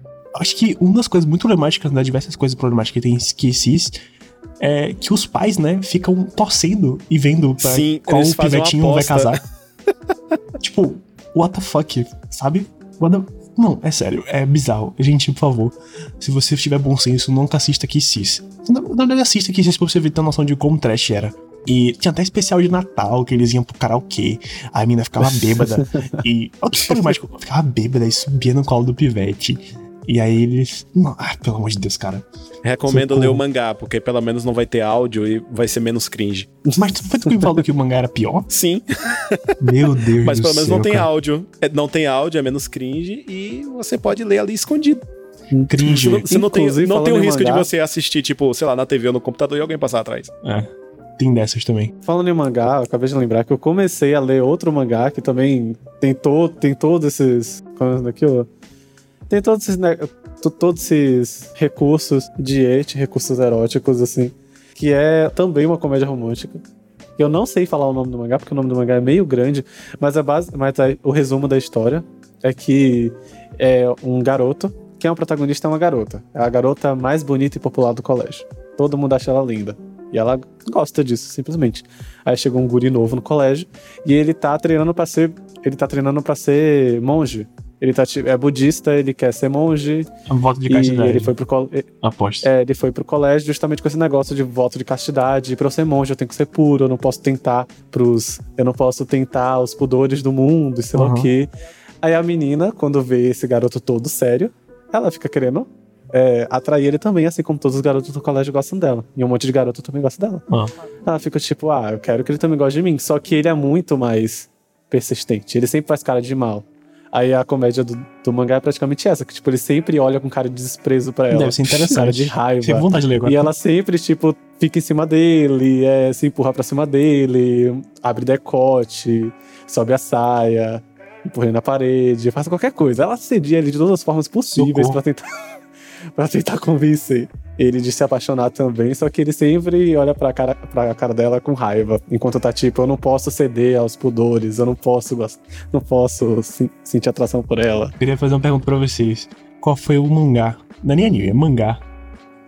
acho que uma das coisas muito problemáticas, né? Diversas coisas problemáticas que tem em esquecis é que os pais, né, ficam torcendo e vendo pra Sim, qual pivetinho vai casar. tipo, what the fuck, sabe? What the- Não, é sério, é bizarro. Gente, por favor, se você tiver bom senso, nunca assista Kissis. Na na verdade, assista Kissis pra você ver ter uma noção de como trash era. E tinha até especial de Natal, que eles iam pro karaokê, a mina ficava bêbada. e. Olha que ficava bêbada e subia no colo do pivete. E aí eles. Não, ah, pelo amor de Deus, cara. Recomendo Socorro. ler o mangá, porque pelo menos não vai ter áudio e vai ser menos cringe. Mas foi tu que me falou que o mangá era pior? Sim, Meu Deus mas do pelo menos céu, não tem cara. áudio. É, Não tem áudio, é menos cringe e você pode ler ali escondido. Cringe. Você não, você não tem, não tem o risco de mangá- você assistir, tipo, sei lá, na TV ou no computador e alguém passar atrás. É. Tem dessas também. Falando em mangá, eu acabei de lembrar que eu comecei a ler outro mangá que também tem, to, tem todos esses. Como é daquilo? Tem todos esses, to- todos esses recursos de arte, recursos eróticos, assim. Que é também uma comédia romântica. Eu não sei falar o nome do mangá, porque o nome do mangá é meio grande, mas, a base, mas a- o resumo da história é que é um garoto. Quem é o protagonista é uma garota. É a garota mais bonita e popular do colégio. Todo mundo acha ela linda. E ela gosta disso, simplesmente. Aí chegou um guri novo no colégio e ele tá treinando pra ser. Ele tá treinando para ser monge. Ele tá, é budista, ele quer ser monge. Um voto de e castidade. ele foi pro col- Aposto. é, ele foi pro colégio justamente com esse negócio de voto de castidade. Pra eu ser monge, eu tenho que ser puro, eu não posso tentar pros. Eu não posso tentar os pudores do mundo, e sei lá Uhum. o quê. Aí a menina, quando vê esse garoto todo sério, ela fica querendo é, atrair ele também, assim como todos os garotos do colégio gostam dela. E um monte de garoto também gosta dela. Ah. Ela fica tipo, ah, eu quero que ele também goste de mim. Só que ele é muito mais persistente. Ele sempre faz cara de mal. Aí a comédia do, do mangá é praticamente essa, que tipo, ele sempre olha com cara de desprezo pra ela. Deve ser interessante. Cara de raiva. Vontade de ler agora. E ela sempre, tipo, fica em cima dele, é, se empurra pra cima dele, abre decote, sobe a saia, empurra na parede, faz qualquer coisa. Ela cedia ele de todas as formas possíveis pra tentar, pra tentar convencer ele de se apaixonar também, só que ele sempre olha pra cara, pra cara dela com raiva, enquanto tá tipo, eu não posso ceder aos pudores, eu não posso, não posso se- sentir atração por ela. Queria fazer uma pergunta pra vocês. Qual foi o mangá, não é nem anime, é mangá,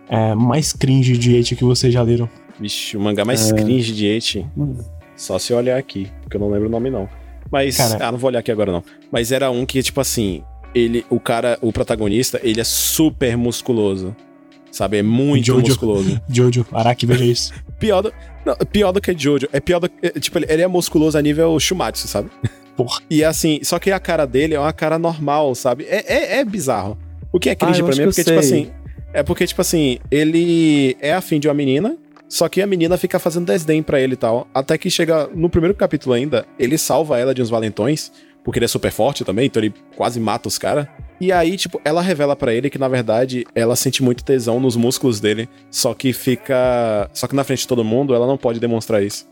é, mais cringe de eti que vocês já leram? Vixe, o mangá mais É. cringe de Eti. Só se eu olhar aqui, porque eu não lembro o nome não. Mas, Cara- ah, não vou olhar aqui agora não. Mas era um que, tipo assim, ele, o cara, o protagonista, ele é super musculoso. Sabe? É muito Jojo. musculoso. Jojo, Araki, veja isso. Pior do, não, pior do que Jojo. É pior do é, Tipo, ele, ele é musculoso a nível Shumatsu, sabe? Porra. E assim, só que a cara dele é uma cara normal, sabe? É, é, é bizarro. O que é cringe Ah, pra mim é que porque, tipo assim. É porque, tipo assim, ele é afim de uma menina, só que a menina fica fazendo desdém pra ele e tal. Até que chega no primeiro capítulo ainda, ele salva ela de uns valentões, porque ele é super forte também, então ele quase mata os caras. E aí, tipo, ela revela pra ele que, na verdade, ela sente muito tesão nos músculos dele, só que fica. Só que na frente de todo mundo, ela não pode demonstrar isso.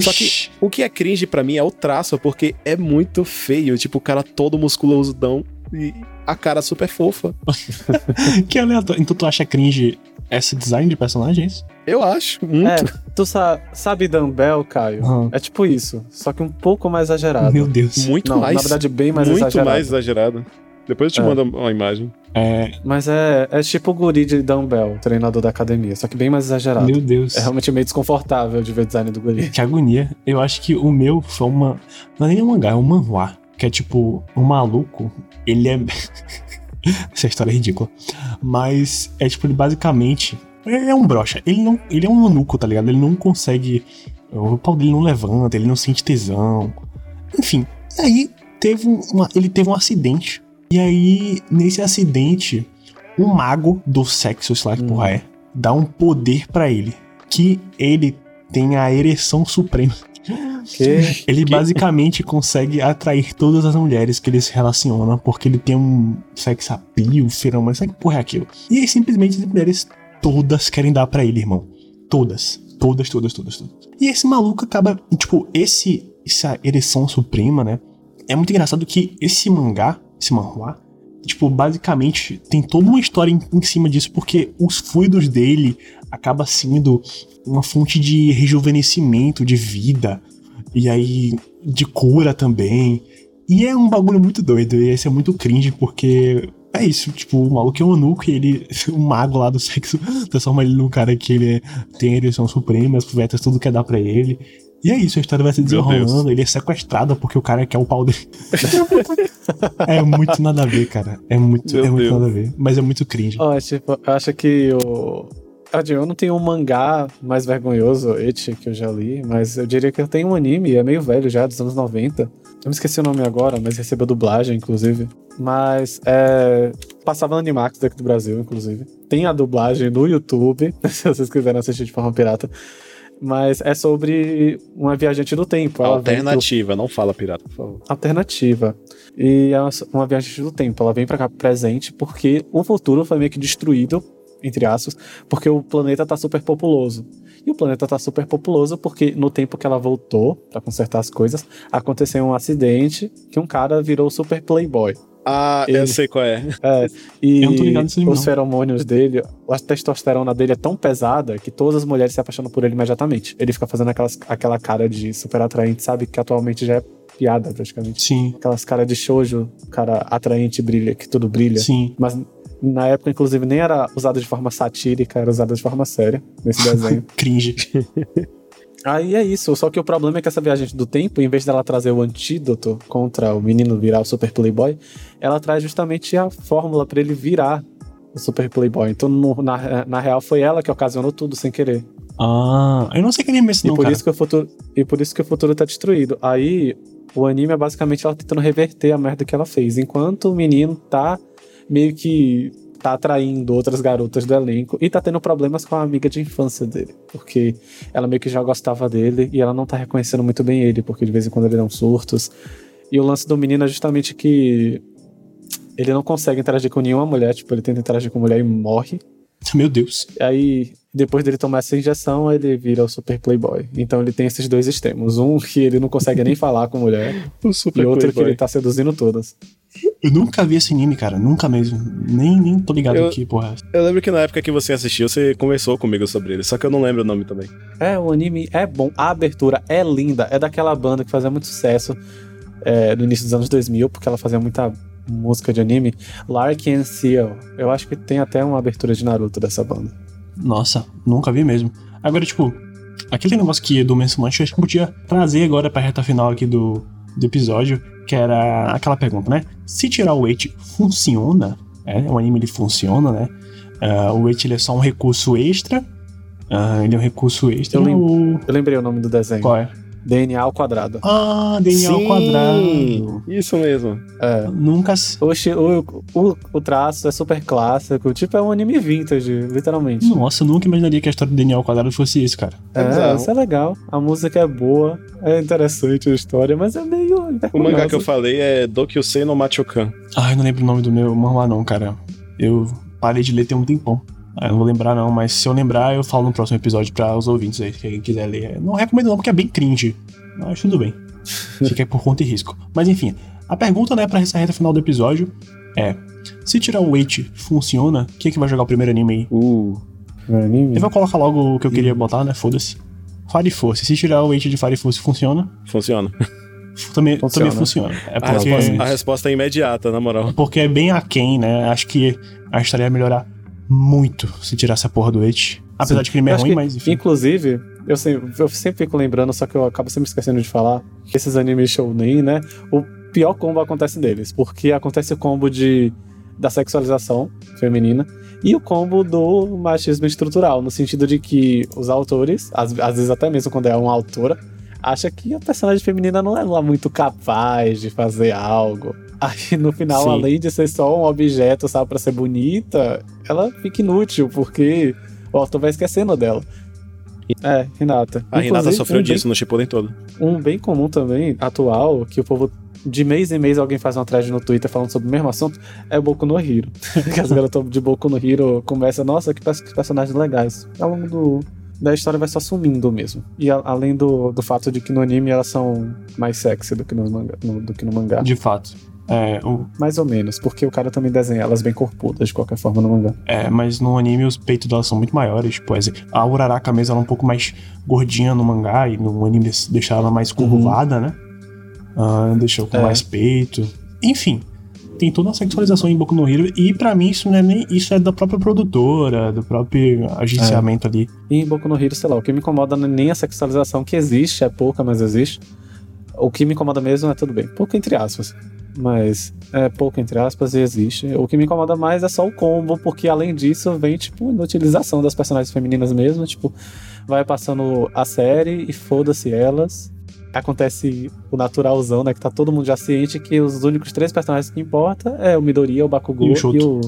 Só que Oxi. o que é cringe pra mim é o traço, porque é muito feio. Tipo, o cara todo musculosão e a cara super fofa. Que aleatório. Então tu acha cringe esse design de personagens? Eu acho, muito. É, tu sa sabe Dumbbell, Caio? Aham. É tipo isso, só que um pouco mais exagerado. Meu Deus. Muito Não, mais. na verdade, bem mais muito exagerado. mais exagerado. Depois eu te É. mando uma imagem. É, Mas é, é tipo o guri de Dumbbell, treinador da academia, só que bem mais exagerado. meu Deus. É realmente meio desconfortável de ver o design do guri. Que agonia. Eu acho que o meu foi uma. Não é nem um mangá, é um manhwa. Que é tipo, um maluco. Ele é. Essa história é ridícula. Mas é tipo, ele basicamente. Ele é um brocha. Ele, não, ele é um manuco, tá ligado? Ele não consegue. O pau dele não levanta, ele não sente tesão. Enfim. E aí, teve um, uma, ele teve um acidente. E aí, nesse acidente, um mago do sexo, sei lá que Hum. porra é, dá um poder pra ele. Que ele tem a ereção suprema. Que Ele basicamente consegue atrair todas as mulheres que ele se relaciona, porque ele tem um sex appeal, feromônio, sabe que porra é aquilo? E aí simplesmente as mulheres todas querem dar pra ele, irmão. Todas. Todas, todas, todas, todas. E esse maluco acaba, tipo, esse essa ereção suprema, né? É muito engraçado que esse mangá, esse manhwa, tipo, basicamente tem toda uma história em, em cima disso, porque os fluidos dele acaba sendo uma fonte de rejuvenescimento, de vida, e aí de cura também. E é um bagulho muito doido, e esse é muito cringe, porque é isso, tipo, o maluco é um eunuco e ele, o mago lá do sexo, transforma ele num cara que ele é- tem a ereção suprema, as puvetas tudo quer dar pra ele. E é isso, a história vai se desenrolando, ele é sequestrado porque o cara quer o pau dele. é muito nada a ver, cara. É muito, Meu é muito Deus. nada a ver. Mas é muito cringe. Ó, tipo, eu acho que o. Tadinho, eu não tenho um mangá mais vergonhoso, Eti, que eu já li, mas eu diria que eu tenho um anime, é meio velho já, dos anos 90. Eu me esqueci o nome agora, mas recebeu dublagem, inclusive. Mas é. Passava no Animax daqui do Brasil, inclusive. Tem a dublagem no YouTube, se vocês quiserem assistir de forma pirata. Mas é sobre uma viajante do tempo. Alternativa, não fala pirata, por favor. Alternativa. E é uma viajante do tempo. Ela vem para cá pro presente porque o futuro foi meio que destruído, entre aspas, porque o planeta tá super populoso. E o planeta tá super populoso porque no tempo que ela voltou para consertar as coisas, aconteceu um acidente que um cara virou super playboy. Ah, ele, eu sei qual é. é e os feromônios dele, a testosterona dele é tão pesada que todas as mulheres se apaixonam por ele imediatamente. Ele fica fazendo aquelas, aquela cara de super atraente, sabe? Que atualmente já é piada, praticamente. Sim. Aquelas caras de shoujo, cara atraente, brilha, que tudo brilha. Sim. Mas na época, inclusive, nem era usado de forma satírica, era usado de forma séria nesse desenho. Cringe. Aí é isso, só que o problema é que essa viagem do tempo, em vez dela trazer o antídoto contra o menino virar o super playboy, ela traz justamente a fórmula para ele virar o super playboy. Então, no, na, na real, foi ela que ocasionou tudo sem querer. Ah, eu não sei que anime é esse não, e por cara. Isso que o futuro, e por isso que o futuro tá destruído. Aí, o anime é basicamente ela tentando reverter a merda que ela fez. Enquanto o menino tá meio que tá atraindo outras garotas do elenco e tá tendo problemas com a amiga de infância dele, porque ela meio que já gostava dele e ela não tá reconhecendo muito bem ele, porque de vez em quando ele dá uns surtos. E o lance do menino é justamente que ele não consegue interagir com nenhuma mulher, tipo, ele tenta interagir com mulher e morre. Meu Deus. Aí, depois dele tomar essa injeção, ele vira o super playboy. Então ele tem esses dois extremos. Um que ele não consegue nem falar com mulher, e outro playboy. que ele tá seduzindo todas. Eu nunca vi esse anime, cara. Nunca mesmo. Nem, nem tô ligado eu, aqui, porra. Eu lembro que na época que você assistiu, você conversou comigo sobre ele. Só que eu não lembro o nome também. É, o anime é bom. A abertura é linda. É daquela banda que fazia muito sucesso é, no início dos anos 2000, porque ela fazia muita música de anime. Lark and Seal. Eu acho que tem até uma abertura de Naruto dessa banda. Nossa, nunca vi mesmo. Agora, tipo, aquele negócio que do mencionou antes, acho que podia trazer agora pra reta final aqui do, do episódio que era aquela pergunta, né? Se tirar o weight funciona, é, o anime ele funciona, né? Uh, o weight ele é só um recurso extra. Uh, ele é um recurso extra. Eu, lem eu lembrei o nome do desenho. Qual é? DNA ao quadrado. Ah, DNA Sim, ao quadrado. Isso mesmo. É. Nunca. O, o, o, traço é super clássico. Tipo, é um anime vintage, literalmente. Nossa, eu nunca imaginaria que a história do DNA ao quadrado fosse isso, cara. É, isso é legal. A música é boa, é interessante a história, mas é meio. O mangá que eu falei é Dokyusei no Machokan. Ah, eu não lembro o nome do meu mangá, não, cara. Eu parei de ler tem um tempão. Ah, eu não vou lembrar não, mas se eu lembrar, eu falo no próximo episódio para os ouvintes aí, quem quiser ler. Não recomendo não, porque é bem cringe. Mas tudo bem. Fica aí por conta e risco. Mas enfim, a pergunta, né, pra essa reta final do episódio é: se tirar o weight funciona, quem é que vai jogar o primeiro anime aí? Uh, anime? Eu vou colocar logo o que eu queria botar, né? Foda-se. Fire Force. Se tirar o weight de Fire Force, funciona? Funciona. Também funciona. Também funciona. É porque... a, resposta, a resposta é imediata, na moral. Porque é bem aquém, né? Acho que a história ia melhorar muito se tirasse a porra do It. Apesar Sim. de que ele é ruim, que, mas enfim. Inclusive, eu sempre, eu sempre fico lembrando, só que eu acabo sempre esquecendo de falar, que esses animes shounen, né? O pior combo acontece deles, porque acontece o combo de da sexualização feminina e o combo do machismo estrutural, no sentido de que os autores, às, às vezes até mesmo quando é uma autora, acha que a personagem feminina não é lá muito capaz de fazer algo. Aí no final, Sim. além de ser só um objeto, sabe, pra ser bonita, ela fica inútil, porque o autor vai esquecendo dela. É, Renata. A Inclusive, Renata sofreu um disso bem, no Shippuden todo. Um bem comum também, atual, que o povo de mês em mês alguém faz uma thread no Twitter falando sobre o mesmo assunto, é Boku no Hero. que as garotas de Boku no Hero começam, nossa, que, que personagens legais. Ao longo do, da história vai só sumindo mesmo. E a, além do, do fato de que no anime elas são mais sexy do que no manga. No, do que no mangá. De fato. É, o... Mais ou menos, porque o cara também desenha elas bem corpudas de qualquer forma no mangá. É, mas no anime os peitos delas são muito maiores. Tipo, a Uraraka mesmo ela é um pouco mais gordinha no mangá e no anime deixa ela mais curvada, uhum. né? Uh, deixou com é. mais peito. Enfim, tem toda a sexualização em Boku no Hero e para mim isso não é nem isso é da própria produtora, do próprio agenciamento é. ali. E em Boku no Hero, sei lá, o que me incomoda não é nem a sexualização que existe, é pouca, mas existe. O que me incomoda mesmo é tudo bem, pouco entre aspas mas é pouco entre aspas e existe. O que me incomoda mais é só o combo, porque além disso vem, tipo, inutilização das personagens femininas mesmo, tipo, vai passando a série e foda-se elas. Acontece o naturalzão, né, que tá todo mundo já ciente que os únicos três personagens que importa é o Midoriya, o Bakugou e o, e o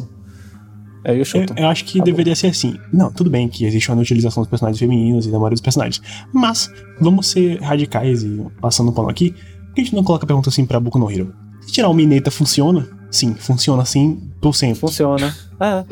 É, eu chuto. Eu, eu acho que tá deveria bom. ser assim. Não, tudo bem que existe uma utilização dos personagens femininos e da maioria dos personagens. Mas, vamos ser radicais e passando o pano aqui. Por que a gente não coloca a pergunta assim pra Boku no Hero? Se tirar o Mineta, funciona? Sim, funciona 100%. Funciona. É.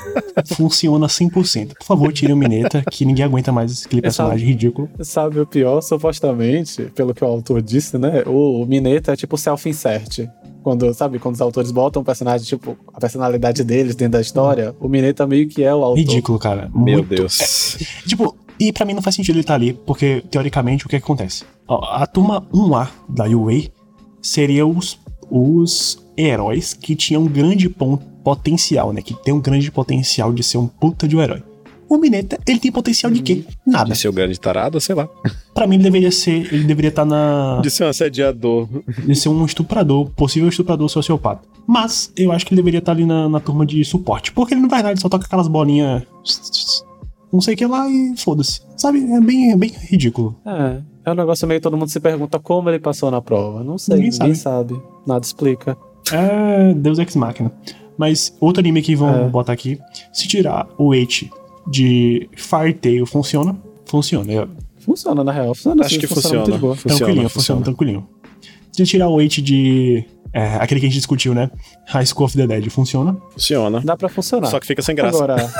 Funciona 100%. Por favor, tire o Mineta, que ninguém aguenta mais aquele personagem sabe, ridículo. Sabe o pior? Supostamente, pelo que o autor disse, né? O, o Mineta é tipo self-insert. Quando, sabe, quando os autores botam o personagem, tipo, a personalidade deles dentro da história, o Mineta meio que é o autor. Ridículo, cara. Meu Muito, Deus. É, tipo, e para mim não faz sentido ele estar tá ali, porque, teoricamente, o que, que acontece? Ó, a turma 1A da UA seria os, os heróis que tinham um grande potencial, né? Que tem um grande potencial de ser um puta de um herói. O Mineta, ele tem potencial de quê? Nada. De ser o grande tarado, sei lá. Pra mim, ele deveria ser. Ele deveria estar tá na. De ser um assediador. De ser um estuprador, possível estuprador sociopata. Mas eu acho que ele deveria estar tá ali na, na turma de suporte. Porque ele não vai nada, ele só toca aquelas bolinhas. Não sei o que lá e foda-se. Sabe? É bem, é bem ridículo. É. É um negócio meio todo mundo se pergunta como ele passou na prova. Não sei, ninguém, ninguém sabe. sabe. Nada explica. É Deus Ex Machina. Mas outro anime que vão é. botar aqui, se tirar o H de Firetail funciona? Funciona. É. Funciona, na real. Funciona, Acho que funciona. Funciona, funciona, tranquilinho, funciona, tranquilinho. Se tirar o H de. É, aquele que a gente discutiu, né? High School of the Dead funciona? Funciona. Dá pra funcionar. Só que fica sem graça. Agora,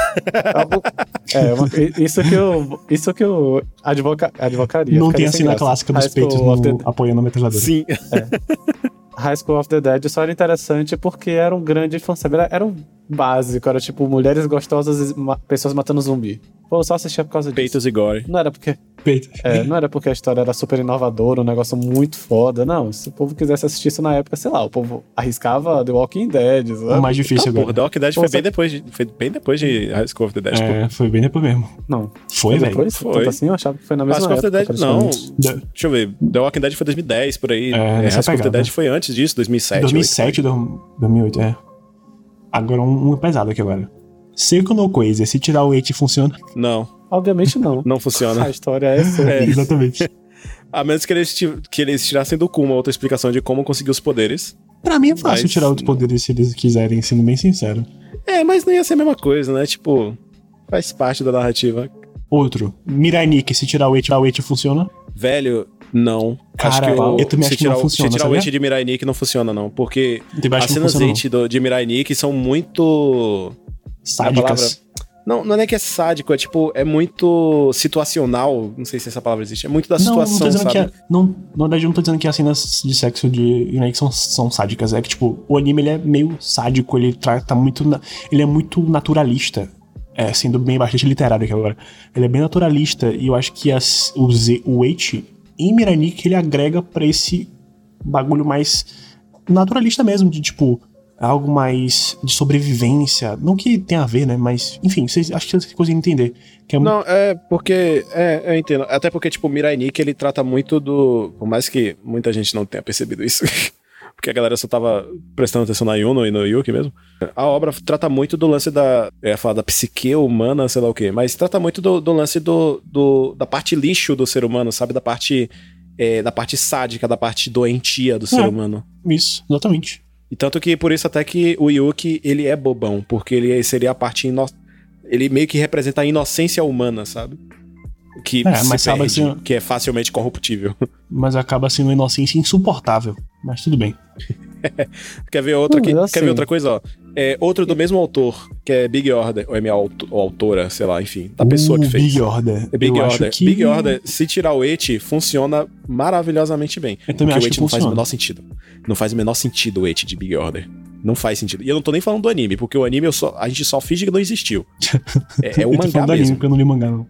é, uma, isso que eu, isso que eu advoca, advocaria. Não tem a cena clássica dos High peitos no, the... apoiando a metralhadora. Sim. É. High School of the Dead só era interessante porque era um grande fanservice. Era um básico, era tipo mulheres gostosas e ma pessoas matando zumbi. Pô, eu só assistia por causa disso. Peitos e gore. Não era porque. É, não era porque a história era super inovadora, um negócio muito foda. Não, se o povo quisesse assistir isso na época, sei lá, o povo arriscava The Walking Dead. Sabe? O mais difícil agora. Porra, The Walking Dead foi bem depois de, foi bem depois de High School of the Dead. É, pô. foi bem depois mesmo. Não. Foi, velho? Depois? Foi. Tanto assim, eu achava que foi na mesma High School época. Of the Dead, não. The... Deixa eu ver. The Walking Dead foi 2010, por aí. É, High School of the Dead foi antes disso, 2007. 2007, 2008, é. Agora um, um pesado aqui agora. Seiko no Coisa, se tirar o H funciona? Não. Obviamente não. Não funciona. A história é essa. É. Exatamente. A menos que eles, que eles tirassem do cu uma outra explicação de como conseguir os poderes. Pra mim é fácil mas... tirar os poderes se eles quiserem, sendo bem sincero. É, mas não ia ser a mesma coisa, né? Tipo, faz parte da narrativa. Outro. Mirai Nikki, se tirar o H, o H funciona? Velho, não. Cara, acho que eu, eu também acho que não funciona. Se tirar o H de Mirai Nikki não funciona, não. Porque as cenas H de Mirai Nikki são muito. Sádicas. Não, não é que é sádico, é tipo, é muito situacional. Não sei se essa palavra existe. É muito da não, situação, não dizendo sabe? É, não, na verdade, eu não tô dizendo que as cenas de sexo de Yunaik são, são sádicas. É que, tipo, o anime ele é meio sádico, ele trata muito. Ele é muito naturalista. É, sendo bem bastante literário aqui agora. Ele é bem naturalista e eu acho que as, o, Z, o H em Miranik ele agrega para esse bagulho mais naturalista mesmo, de tipo, algo mais de sobrevivência. Não que tenha a ver, né? Mas, enfim, vocês, acho que vocês conseguem entender. É não, é porque. É, eu entendo. Até porque, tipo, o Mirai Nikki, ele trata muito do. Por mais que muita gente não tenha percebido isso. porque a galera só tava prestando atenção na Yuno e no Yuki mesmo. A obra trata muito do lance da. Eu ia falar da psique humana, sei lá o quê. Mas trata muito do, do lance do, do, da parte lixo do ser humano, sabe? Da parte. É, da parte sádica, da parte doentia do ser é, humano. Isso, exatamente. E tanto que por isso até que o Yuki, ele é bobão, porque ele seria a parte ino... ele meio que representa a inocência humana, sabe? Que é, mas perde, sendo... que é facilmente corruptível. Mas acaba sendo uma inocência insuportável, mas tudo bem. quer ver outra aqui? Assim. Quer ver outra coisa, ó? É, outro do mesmo autor, que é Big Order, ou é minha auto, ou autora, sei lá, enfim, da pessoa uh, que fez. Big Order. É Big Eu Order. Que... Big Order, se tirar o et, funciona maravilhosamente bem. Eu também porque acho o et não faz o menor sentido. Não faz o menor sentido o et de Big Order. Não faz sentido. E eu não tô nem falando do anime, porque o anime eu só, a gente só finge que não existiu. É, é o mangá mesmo. Anime, porque eu não li mangá, não.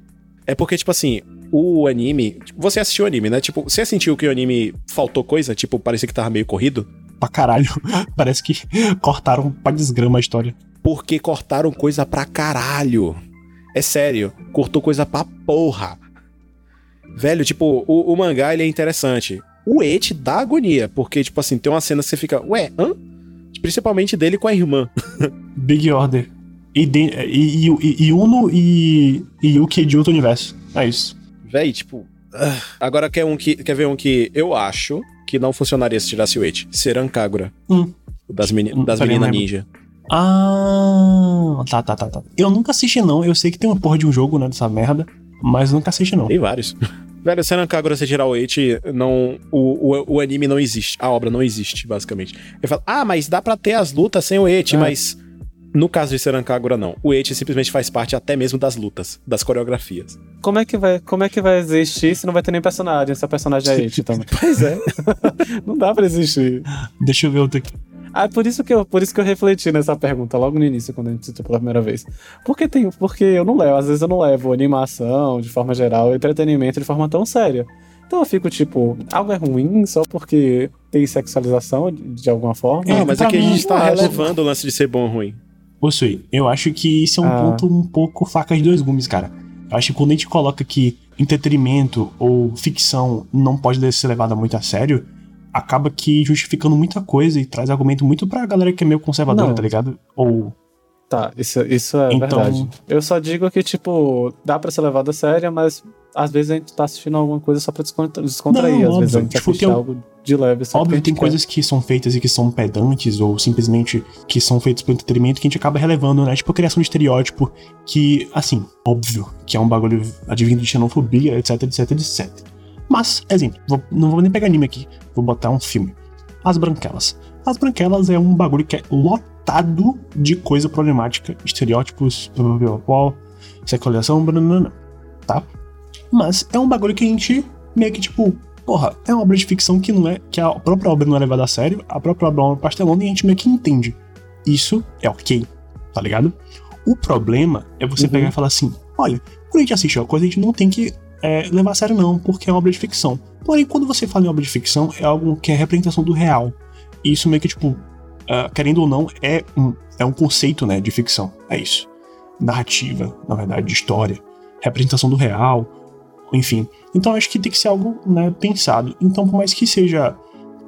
É porque, tipo assim, o anime. Você assistiu o anime, né? Tipo, você sentiu que o anime faltou coisa? Tipo, parecia que tava meio corrido? Pra caralho. Parece que cortaram pra desgrama a história. Porque cortaram coisa pra caralho. É sério, cortou coisa pra porra. Velho, tipo, o, o mangá ele é interessante. O et dá agonia, porque, tipo assim, tem uma cena que você fica, ué, hã? Principalmente dele com a irmã. Big Order. E, de, e, e, e Uno e, e Yuki de outro universo. É isso. Véi, tipo. Uh, agora quer, um que, quer ver um que eu acho que não funcionaria se tirasse o It? Seran Kagura. Hum. Das, meni, hum, das meninas ninja. Ah, tá, tá, tá, tá. Eu nunca assisti, não. Eu sei que tem uma porra de um jogo, né, dessa merda, mas eu nunca assisti, não. Tem vários. Velho, Senan Kagura, você tirar o Eight, não, o, o, o, anime não existe. A obra não existe, basicamente. Ele fala, ah, mas dá pra ter as lutas sem o Eight, é. mas no caso de Senan Kagura, não. O Eight simplesmente faz parte até mesmo das lutas, das coreografias. Como é que vai, como é que vai existir se não vai ter nem personagem? Se a personagem é Eight também. pois é. não dá pra existir. Deixa eu ver outro aqui. Ah, por isso que eu, por isso que eu refleti nessa pergunta logo no início, quando a gente citou pela primeira vez. Porque tem, porque eu não levo, às vezes eu não levo animação de forma geral, entretenimento de forma tão séria. Então eu fico tipo, algo é ruim só porque tem sexualização de, de alguma forma. É, mas aqui a gente tá relevando o lance de ser bom ou ruim. Possui. Eu acho que isso é um ah. ponto um pouco faca de dois gumes, cara. Eu acho que quando a gente coloca que entretenimento ou ficção não pode ser levada muito a sério, acaba que justificando muita coisa e traz argumento muito pra galera que é meio conservadora, Não. tá ligado? Ou. Tá, isso, isso é então... verdade. Eu só digo que, tipo, dá pra ser levado a sério, mas às vezes a gente tá assistindo alguma coisa só pra descontrair. Não, às óbvio. vezes a gente tipo, assiste algo de leve. Óbvio, tem quer. coisas que são feitas e que são pedantes, ou simplesmente que são feitas por entretenimento que a gente acaba relevando, né? Tipo, a criação de estereótipo, que, assim, óbvio, que é um bagulho advindo de xenofobia, etc, etc, etc. Mas, exemplo, vou, não vou nem pegar anime aqui, vou botar um filme. As Branquelas. As Branquelas é um bagulho que é lotado de coisa problemática, estereótipos, sexualização, tá? Mas é um bagulho que a gente meio que tipo, porra, é uma obra de ficção que não é, que a própria obra não é levada a sério, a própria obra é uma pastelona e a gente meio que entende. Isso é ok, tá ligado? O problema é você uhum. pegar e falar assim: olha, quando a gente assiste uma coisa, a gente não tem que é, levar a sério, não, porque é uma obra de ficção. Porém, quando você fala em obra de ficção, é algo que é representação do real. E isso meio que, tipo, uh, querendo ou não, é um, é um conceito, né, de ficção. É isso. Narrativa, na verdade, de história. Representação do real, enfim. Então acho que tem que ser algo né, pensado. Então, por mais que seja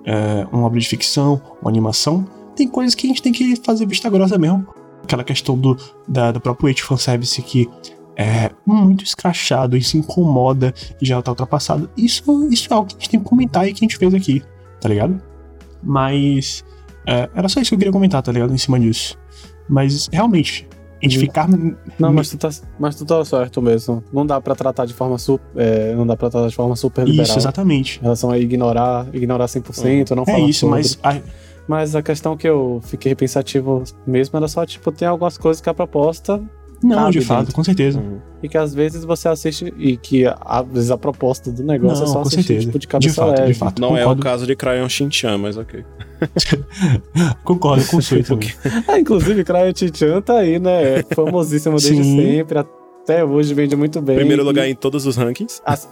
é, uma obra de ficção, uma animação, tem coisas que a gente tem que fazer vista grossa mesmo. Aquela questão do, da, do próprio Age fanservice que é muito escrachado, isso incomoda e já tá ultrapassado. Isso, isso é algo que a gente tem que comentar e que a gente fez aqui, tá ligado? Mas é, era só isso que eu queria comentar, tá ligado? Em cima disso. Mas realmente, a gente ficar. Não, mas tu, tá, mas tu tá certo mesmo. Não dá pra tratar de forma super. É, não dá pra tratar de forma super liberal. Isso, exatamente. Em relação a ignorar, ignorar 100%, é. não falar. É isso, sobre. mas. A... Mas a questão que eu fiquei pensativo mesmo era só, tipo, tem algumas coisas que a proposta não, cabe de fato, dentro. com certeza. Uhum. E que às vezes você assiste e que às vezes a proposta do negócio é não, é só com assistir certeza. tipo de cabeça de fato, leve. De fato, não concordo. é o caso de Crayon Shin-chan, mas ok. concordo com o também. ah, inclusive, Crayon Shin-chan tá aí, né? É famosíssimo desde Sim. sempre. Até hoje vende muito bem. Primeiro lugar e... em todos os rankings. As...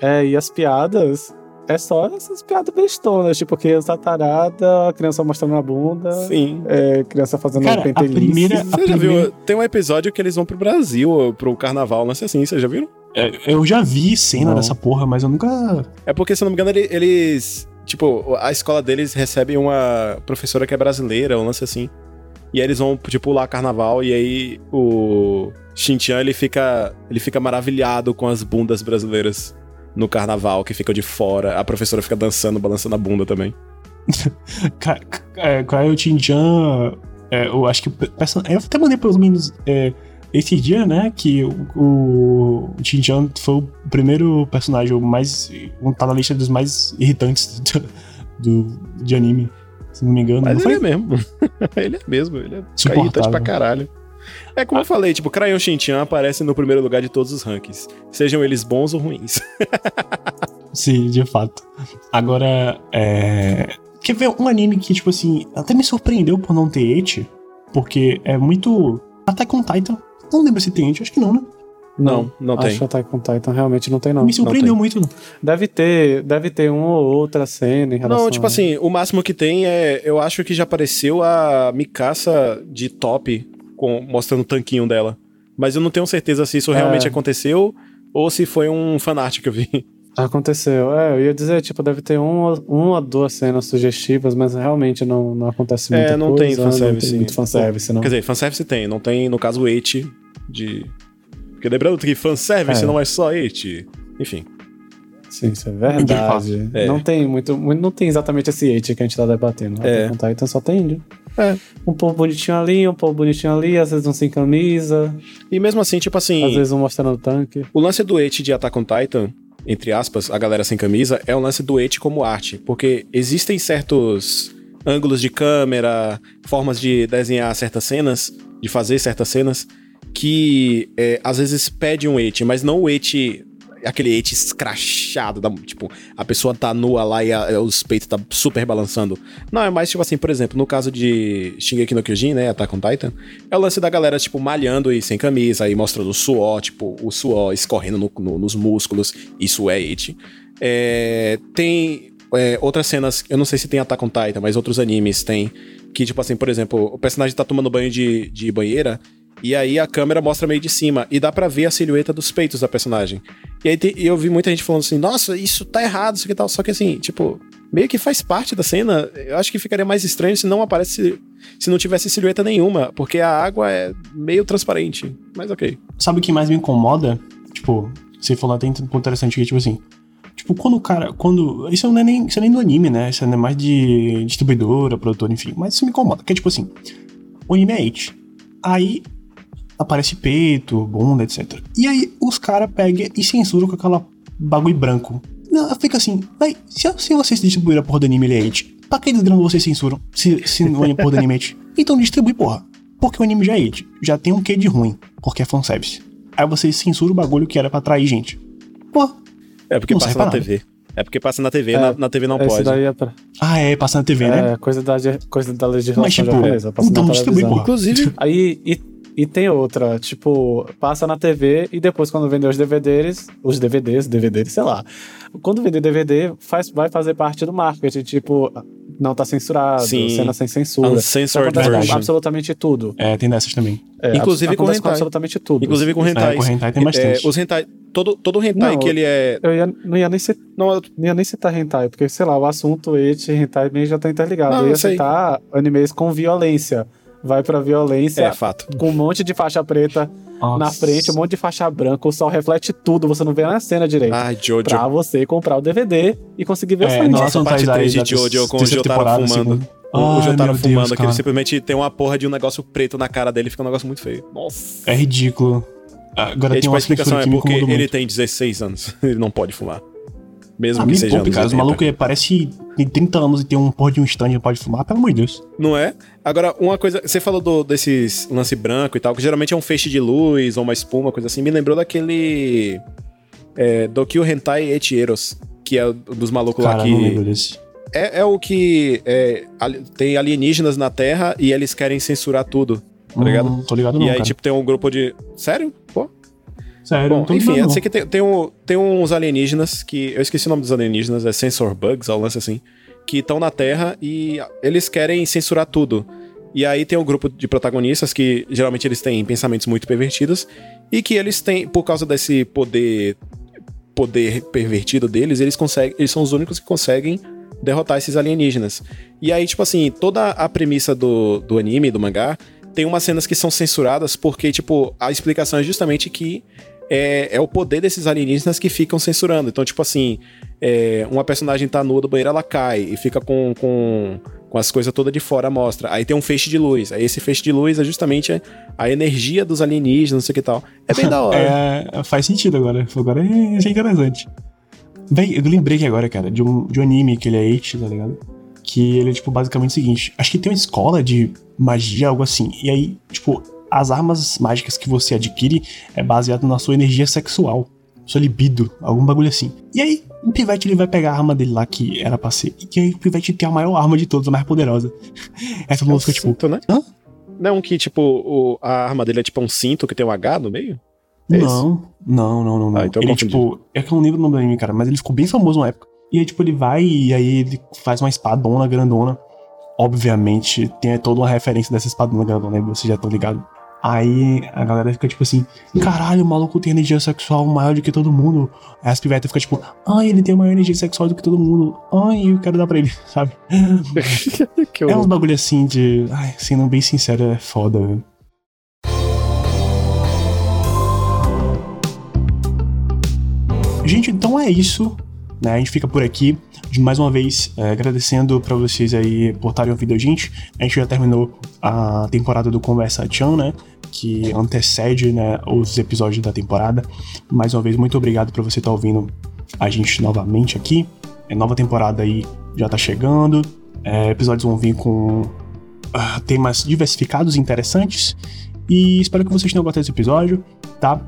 é, e as piadas é só essas piadas bestonas, tipo criança tarada, criança mostrando a bunda. Sim. É, criança fazendo Cara, uma pentelice. A primeira, você a já primeira... viu? Tem um episódio que eles vão pro Brasil, pro carnaval, não sei assim, vocês já viram? É, eu já vi cena não. dessa porra, mas eu nunca. É porque, se eu não me engano, eles. Tipo, a escola deles recebe uma professora que é brasileira, um lance assim. E aí eles vão, tipo, lá carnaval, e aí o Xintian, ele fica, ele fica maravilhado com as bundas brasileiras no carnaval que ficam de fora. A professora fica dançando, balançando a bunda também. Qual é o Tinjan? É, eu acho que. Eu até mandei pelo menos é, esse dia, né? Que o, o Tinjan foi o primeiro personagem mais. tá na lista dos mais irritantes do, do de anime. Se não me engano. Mas não ele foi? é mesmo. ele é mesmo. Ele é irritante pra caralho. É como ah. eu falei, tipo, Crayon Shin-chan aparece no primeiro lugar de todos os rankings. Sejam eles bons ou ruins. Sim, de fato. Agora, é... Quer ver um anime que, tipo assim, até me surpreendeu por não ter Eti, porque é muito... Até com Titan. Não lembro se tem Eti, acho que não, né? Não, não, não tem. Acho que Attack on Titan realmente não tem, não. Me surpreendeu muito. Deve ter, deve ter uma ou outra cena em relação Não, tipo a... assim, o máximo que tem é. Eu acho que já apareceu a Mikasa de top com, mostrando o tanquinho dela. Mas eu não tenho certeza se isso é. realmente aconteceu ou se foi um fanart que eu vi. Aconteceu. É, eu ia dizer, tipo, deve ter uma, uma duas cenas sugestivas, mas realmente não, não acontece muita é, não coisa. Tem fanservice, não tem muito fanservice, não. Quer dizer, fanservice tem, não tem, no caso, o de... Porque lembrando que fanservice é. não é só It. Enfim. Sim, isso é verdade. É. Não tem muito, não tem exatamente esse hate que a gente tá debatendo. É. Attack on Titan só tem índio. É. Um povo bonitinho ali, um povo bonitinho ali, às vezes um sem camisa. E mesmo assim, tipo assim. Às vezes um mostrando o tanque. O lance do hate de Attack on Titan, entre aspas, a galera sem camisa, é o lance do hate como arte. Porque existem certos ângulos de câmera, formas de desenhar certas cenas, de fazer certas cenas, que é, às vezes pede um et, mas não o et aquele et escrachado, da, tipo, a pessoa tá nua lá e a, os peitos tá super balançando. Não, é mais tipo assim, por exemplo, no caso de Shingeki no Kyojin, né, Attack on Titan, é o lance da galera, tipo, malhando e sem camisa, aí mostrando o suor, tipo, o suor escorrendo no, no, nos músculos, isso é et. É, tem é, outras cenas, eu não sei se tem Attack on Titan, mas outros animes tem, que tipo assim, por exemplo, o personagem tá tomando banho de, de banheira, e aí a câmera mostra meio de cima e dá para ver a silhueta dos peitos da personagem. E aí te, eu vi muita gente falando assim: "Nossa, isso tá errado, isso que tal". Só que assim, tipo, meio que faz parte da cena. Eu acho que ficaria mais estranho se não aparece se não tivesse silhueta nenhuma, porque a água é meio transparente. Mas OK. Sabe o que mais me incomoda? Tipo, você falou até um ponto interessante que tipo assim, Tipo, quando o cara. Quando. Isso não é nem, isso é nem do anime, né? Isso é mais de distribuidora, produtor, enfim. Mas isso me incomoda. Que é tipo assim: o anime é it. Aí aparece peito, bunda, etc. E aí os caras pegam e censuram com aquela bagulho branco. Não, fica assim, vai, se, se vocês distribuíram a porra do anime Elite, pra que desgrama vocês censuram se, se o anime porra do anime é Então distribui, porra. Porque o anime já é Elite, já tem um quê de ruim, porque é fanservice. Aí vocês censuram o bagulho que era pra atrair gente. Porra. É porque passa na TV. É porque passa na TV, é, na, na, TV não pode. É pra... Ah, é, passa na TV, é, né? É, coisa da, coisa da legislação Mas, tipo, japonesa. Passa então distribui, porra. Inclusive, aí, e e tem outra, tipo, passa na TV e depois quando vender os DVDs, os DVDs, DVDs, sei lá. Quando vender DVD, faz, vai fazer parte do marketing, tipo, não tá censurado, Sim. cena sem censura. Uncensored version. absolutamente tudo. É, tem dessas também. É, Inclusive com hentai. Com absolutamente tudo. Inclusive com hentai. É, com hentai tem bastante. É, os hentai, todo, todo hentai não, que ele é... Eu ia, não ia nem citar, não, eu... não ia nem citar hentai, porque, sei lá, o assunto et hentai meio já tá interligado. Não, eu ia citar animes com violência vai pra violência. É, fato. Com um monte de faixa preta Nossa. na frente, um monte de faixa branca, o sol reflete tudo, você não vê na cena direito. Ai, Jojo. Pra você comprar o DVD e conseguir ver é, o filme. Nossa, parte 3 de Jojo com o Jotaro fumando. O Jotaro fumando, Deus, que ele simplesmente tem uma porra de um negócio preto na cara dele, fica um negócio muito feio. Nossa. É ridículo. Agora e, tem tipo, uma explicação é porque ele tem 16 anos, ele não pode fumar. Mesmo ah, que seja pouco, cara. Os malucos parece tem 30 anos e tem um porra de um stand e pode fumar, pelo amor de Deus. Não é? Agora, uma coisa, você falou do, desses lance branco e tal, que geralmente é um feixe de luz ou uma espuma, coisa assim, me lembrou daquele é, Dokyo Hentai Etieros, que é dos malucos cara, lá que... Não lembro desse. É, é o que é, tem alienígenas na Terra e eles querem censurar tudo, tá hum, ligado? Tô ligado não, E aí, cara. tipo, tem um grupo de... Sério? Pô, Sério, Bom, enfim, eu sei que tem, tem, um, tem uns alienígenas que. Eu esqueci o nome dos alienígenas, é Sensor Bugs, ou lance assim. Que estão na Terra e eles querem censurar tudo. E aí tem um grupo de protagonistas que geralmente eles têm pensamentos muito pervertidos e que eles têm, por causa desse poder poder pervertido deles, eles conseguem, eles são os únicos que conseguem derrotar esses alienígenas. E aí, tipo assim, toda a premissa do, do anime, do mangá, tem umas cenas que são censuradas porque, tipo, a explicação é justamente que é, é o poder desses alienígenas que ficam censurando. Então, tipo assim, é, uma personagem tá nua do banheiro, ela cai e fica com, com, com as coisas todas de fora, mostra. Aí tem um feixe de luz. Aí esse feixe de luz é justamente a energia dos alienígenas, não sei o que tal. É bem da hora. É, faz sentido agora. Agora é, é interessante. Bem, eu lembrei que agora, cara, de um, de um anime que ele é 8, tá ligado? Que ele é, tipo, basicamente o seguinte: acho que tem uma escola de magia, algo assim. E aí, tipo, as armas mágicas que você adquire é baseado na sua energia sexual, sua libido, algum bagulho assim. E aí, o Pivete ele vai pegar a arma dele lá que era pra ser. E aí o Pivete tem a maior arma de todas, a mais poderosa. Essa é música, tipo. Cinto, né? Hã? Não é um que, tipo, o, a arma dele é tipo um cinto que tem um H no meio? É não, não, não, não, não. Ah, então ele, tipo, é que eu não lembro o nome do anime, cara, mas ele ficou bem famoso na época. E aí, tipo, ele vai e aí ele faz uma espadona grandona. Obviamente, tem toda uma referência dessa espadona grandona, vocês já estão ligados. Aí a galera fica tipo assim: caralho, o maluco tem energia sexual maior do que todo mundo. Aí as pivetas ficam tipo: ai, ele tem maior energia sexual do que todo mundo. Ai, eu quero dar pra ele, sabe? é uns bagulho assim de. Ai, sendo bem sincero, é foda, velho. Gente, então é isso. Né? A gente fica por aqui. De mais uma vez, é, agradecendo para vocês aí por estarem ouvindo a gente. A gente já terminou a temporada do Conversa Chan, né? Que antecede né, os episódios da temporada. Mais uma vez, muito obrigado por você estar ouvindo a gente novamente aqui. É, nova temporada aí já tá chegando. É, episódios vão vir com uh, temas diversificados e interessantes. E espero que vocês tenham gostado desse episódio, tá?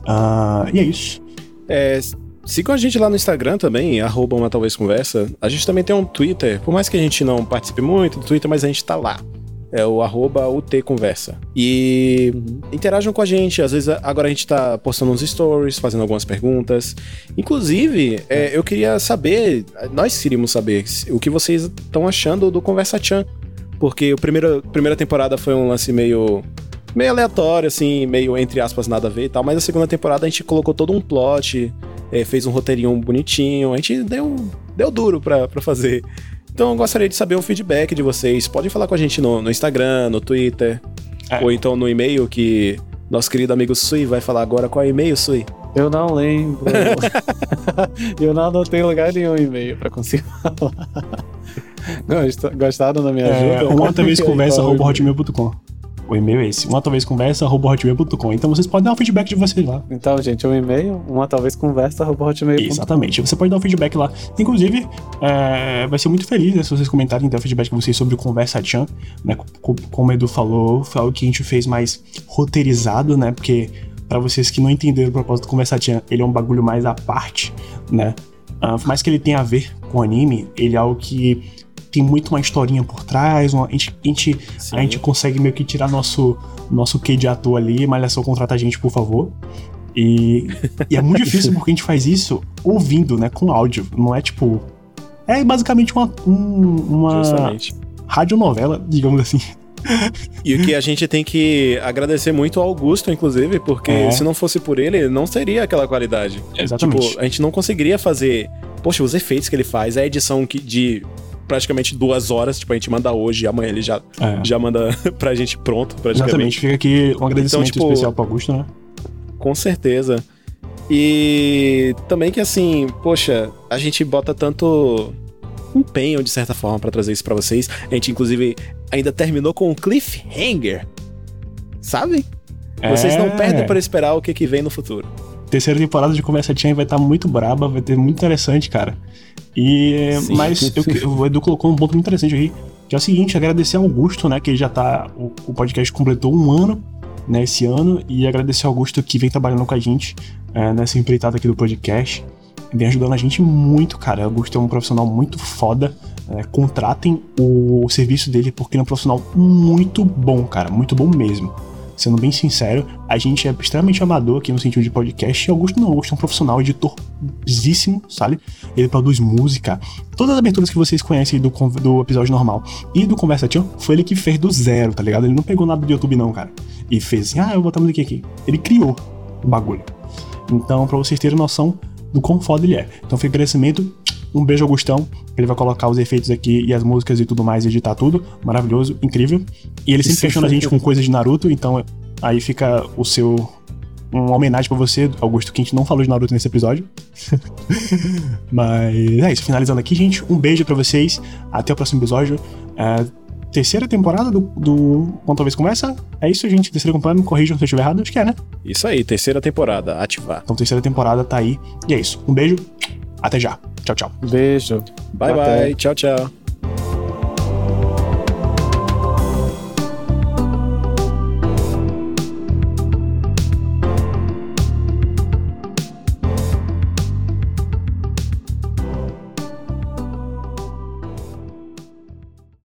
Uh, e é isso. É, sigam a gente lá no Instagram também, arroba uma talvez conversa. A gente também tem um Twitter, por mais que a gente não participe muito do Twitter, mas a gente tá lá. É o arroba UT Conversa. E interajam com a gente. Às vezes agora a gente tá postando uns stories, fazendo algumas perguntas. Inclusive, é, eu queria saber, nós queríamos saber o que vocês estão achando do Conversa Chan. Porque a primeira, primeira temporada foi um lance meio meio aleatório, assim, meio entre aspas nada a ver e tal, mas a segunda temporada a gente colocou todo um plot, é, fez um roteirinho bonitinho, a gente deu, deu duro pra, pra fazer. Então eu gostaria de saber o feedback de vocês. Podem falar com a gente no, no Instagram, no Twitter, é. ou então no e-mail que nosso querido amigo Sui vai falar agora. Qual é o e-mail, Sui? Eu não lembro. eu não anotei lugar nenhum e-mail pra conseguir falar. Gostaram da minha é, ajuda? Uma outra vez conversa, arroba hotmail.com. O e-mail é esse, uma talvez conversa, hotmail.com. Então vocês podem dar o feedback de vocês lá. Então, gente, o um e-mail, uma talvez conversa, hotmail.com. Exatamente, você pode dar o feedback lá. Inclusive, é, vai ser muito feliz né, se vocês comentarem dar o feedback de vocês sobre o Conversa Chan, né? Como o Edu falou, foi algo que a gente fez mais roteirizado, né? Porque para vocês que não entenderam o propósito do Conversa Chan, ele é um bagulho mais à parte, né? Uh, por mais que ele tenha a ver com anime, ele é algo que tem muito uma historinha por trás, uma, a, gente, a, gente, a gente consegue meio que tirar nosso, nosso quê de ator ali, Malhação contrata a gente, por favor. E, e é muito difícil porque a gente faz isso ouvindo, né, com áudio, não é tipo... É basicamente uma, um, uma radionovela, digamos assim. E o que a gente tem que agradecer muito ao Augusto, inclusive, porque é. se não fosse por ele, não seria aquela qualidade. Exatamente. Tipo, a gente não conseguiria fazer. Poxa, os efeitos que ele faz, a edição que, de praticamente duas horas. Tipo, a gente manda hoje e amanhã ele já, é. já manda pra gente pronto, praticamente. Exatamente. Fica aqui um agradecimento então, tipo, especial pro Augusto, né? Com certeza. E também que assim, poxa, a gente bota tanto empenho de certa forma para trazer isso para vocês. A gente inclusive ainda terminou com um cliffhanger. Sabe? É... Vocês não perdem para esperar o que, que vem no futuro. Terceira temporada de Conversa Chain vai estar tá muito braba, vai ter muito interessante, cara. E, mas eu, o Edu colocou um ponto muito interessante aqui, que é o seguinte, agradecer ao Augusto, né, que já tá, o, o podcast completou um ano, né, esse ano, e agradecer ao Augusto que vem trabalhando com a gente é, nessa empreitada aqui do podcast, vem ajudando a gente muito, cara. O Augusto é um profissional muito foda, é, contratem o, o serviço dele porque ele é um profissional muito bom, cara, muito bom mesmo sendo bem sincero, a gente é extremamente amador aqui no sentido de podcast. E Augusto não, Augusto é um profissional, editorzíssimo, sabe? Ele produz música. Todas as aberturas que vocês conhecem do, do episódio normal e do Conversa Tio, foi ele que fez do zero, tá ligado? Ele não pegou nada do YouTube, não, cara. E fez assim, ah, eu vou botar música aqui. Ele criou o bagulho. Então, pra vocês terem noção do quão foda ele é. Então, foi crescimento. Um beijo, Augustão. Ele vai colocar os efeitos aqui e as músicas e tudo mais, editar tudo. Maravilhoso, incrível. E ele sempre questiona a gente com coisas de Naruto, então aí fica o seu. Uma homenagem pra você, Augusto, que a gente não falou de Naruto nesse episódio. Mas é isso, finalizando aqui, gente. Um beijo para vocês. Até o próximo episódio. É, terceira temporada do, do Quanto Talvez Começa. É isso, gente. Terceira temporada, me corrijam se eu estiver errado. Acho que é, né? Isso aí, terceira temporada, ativar. Então, terceira temporada tá aí. E é isso. Um beijo. Até já. Tchau, tchau. Beijo. Bye, Até. bye. Tchau, tchau.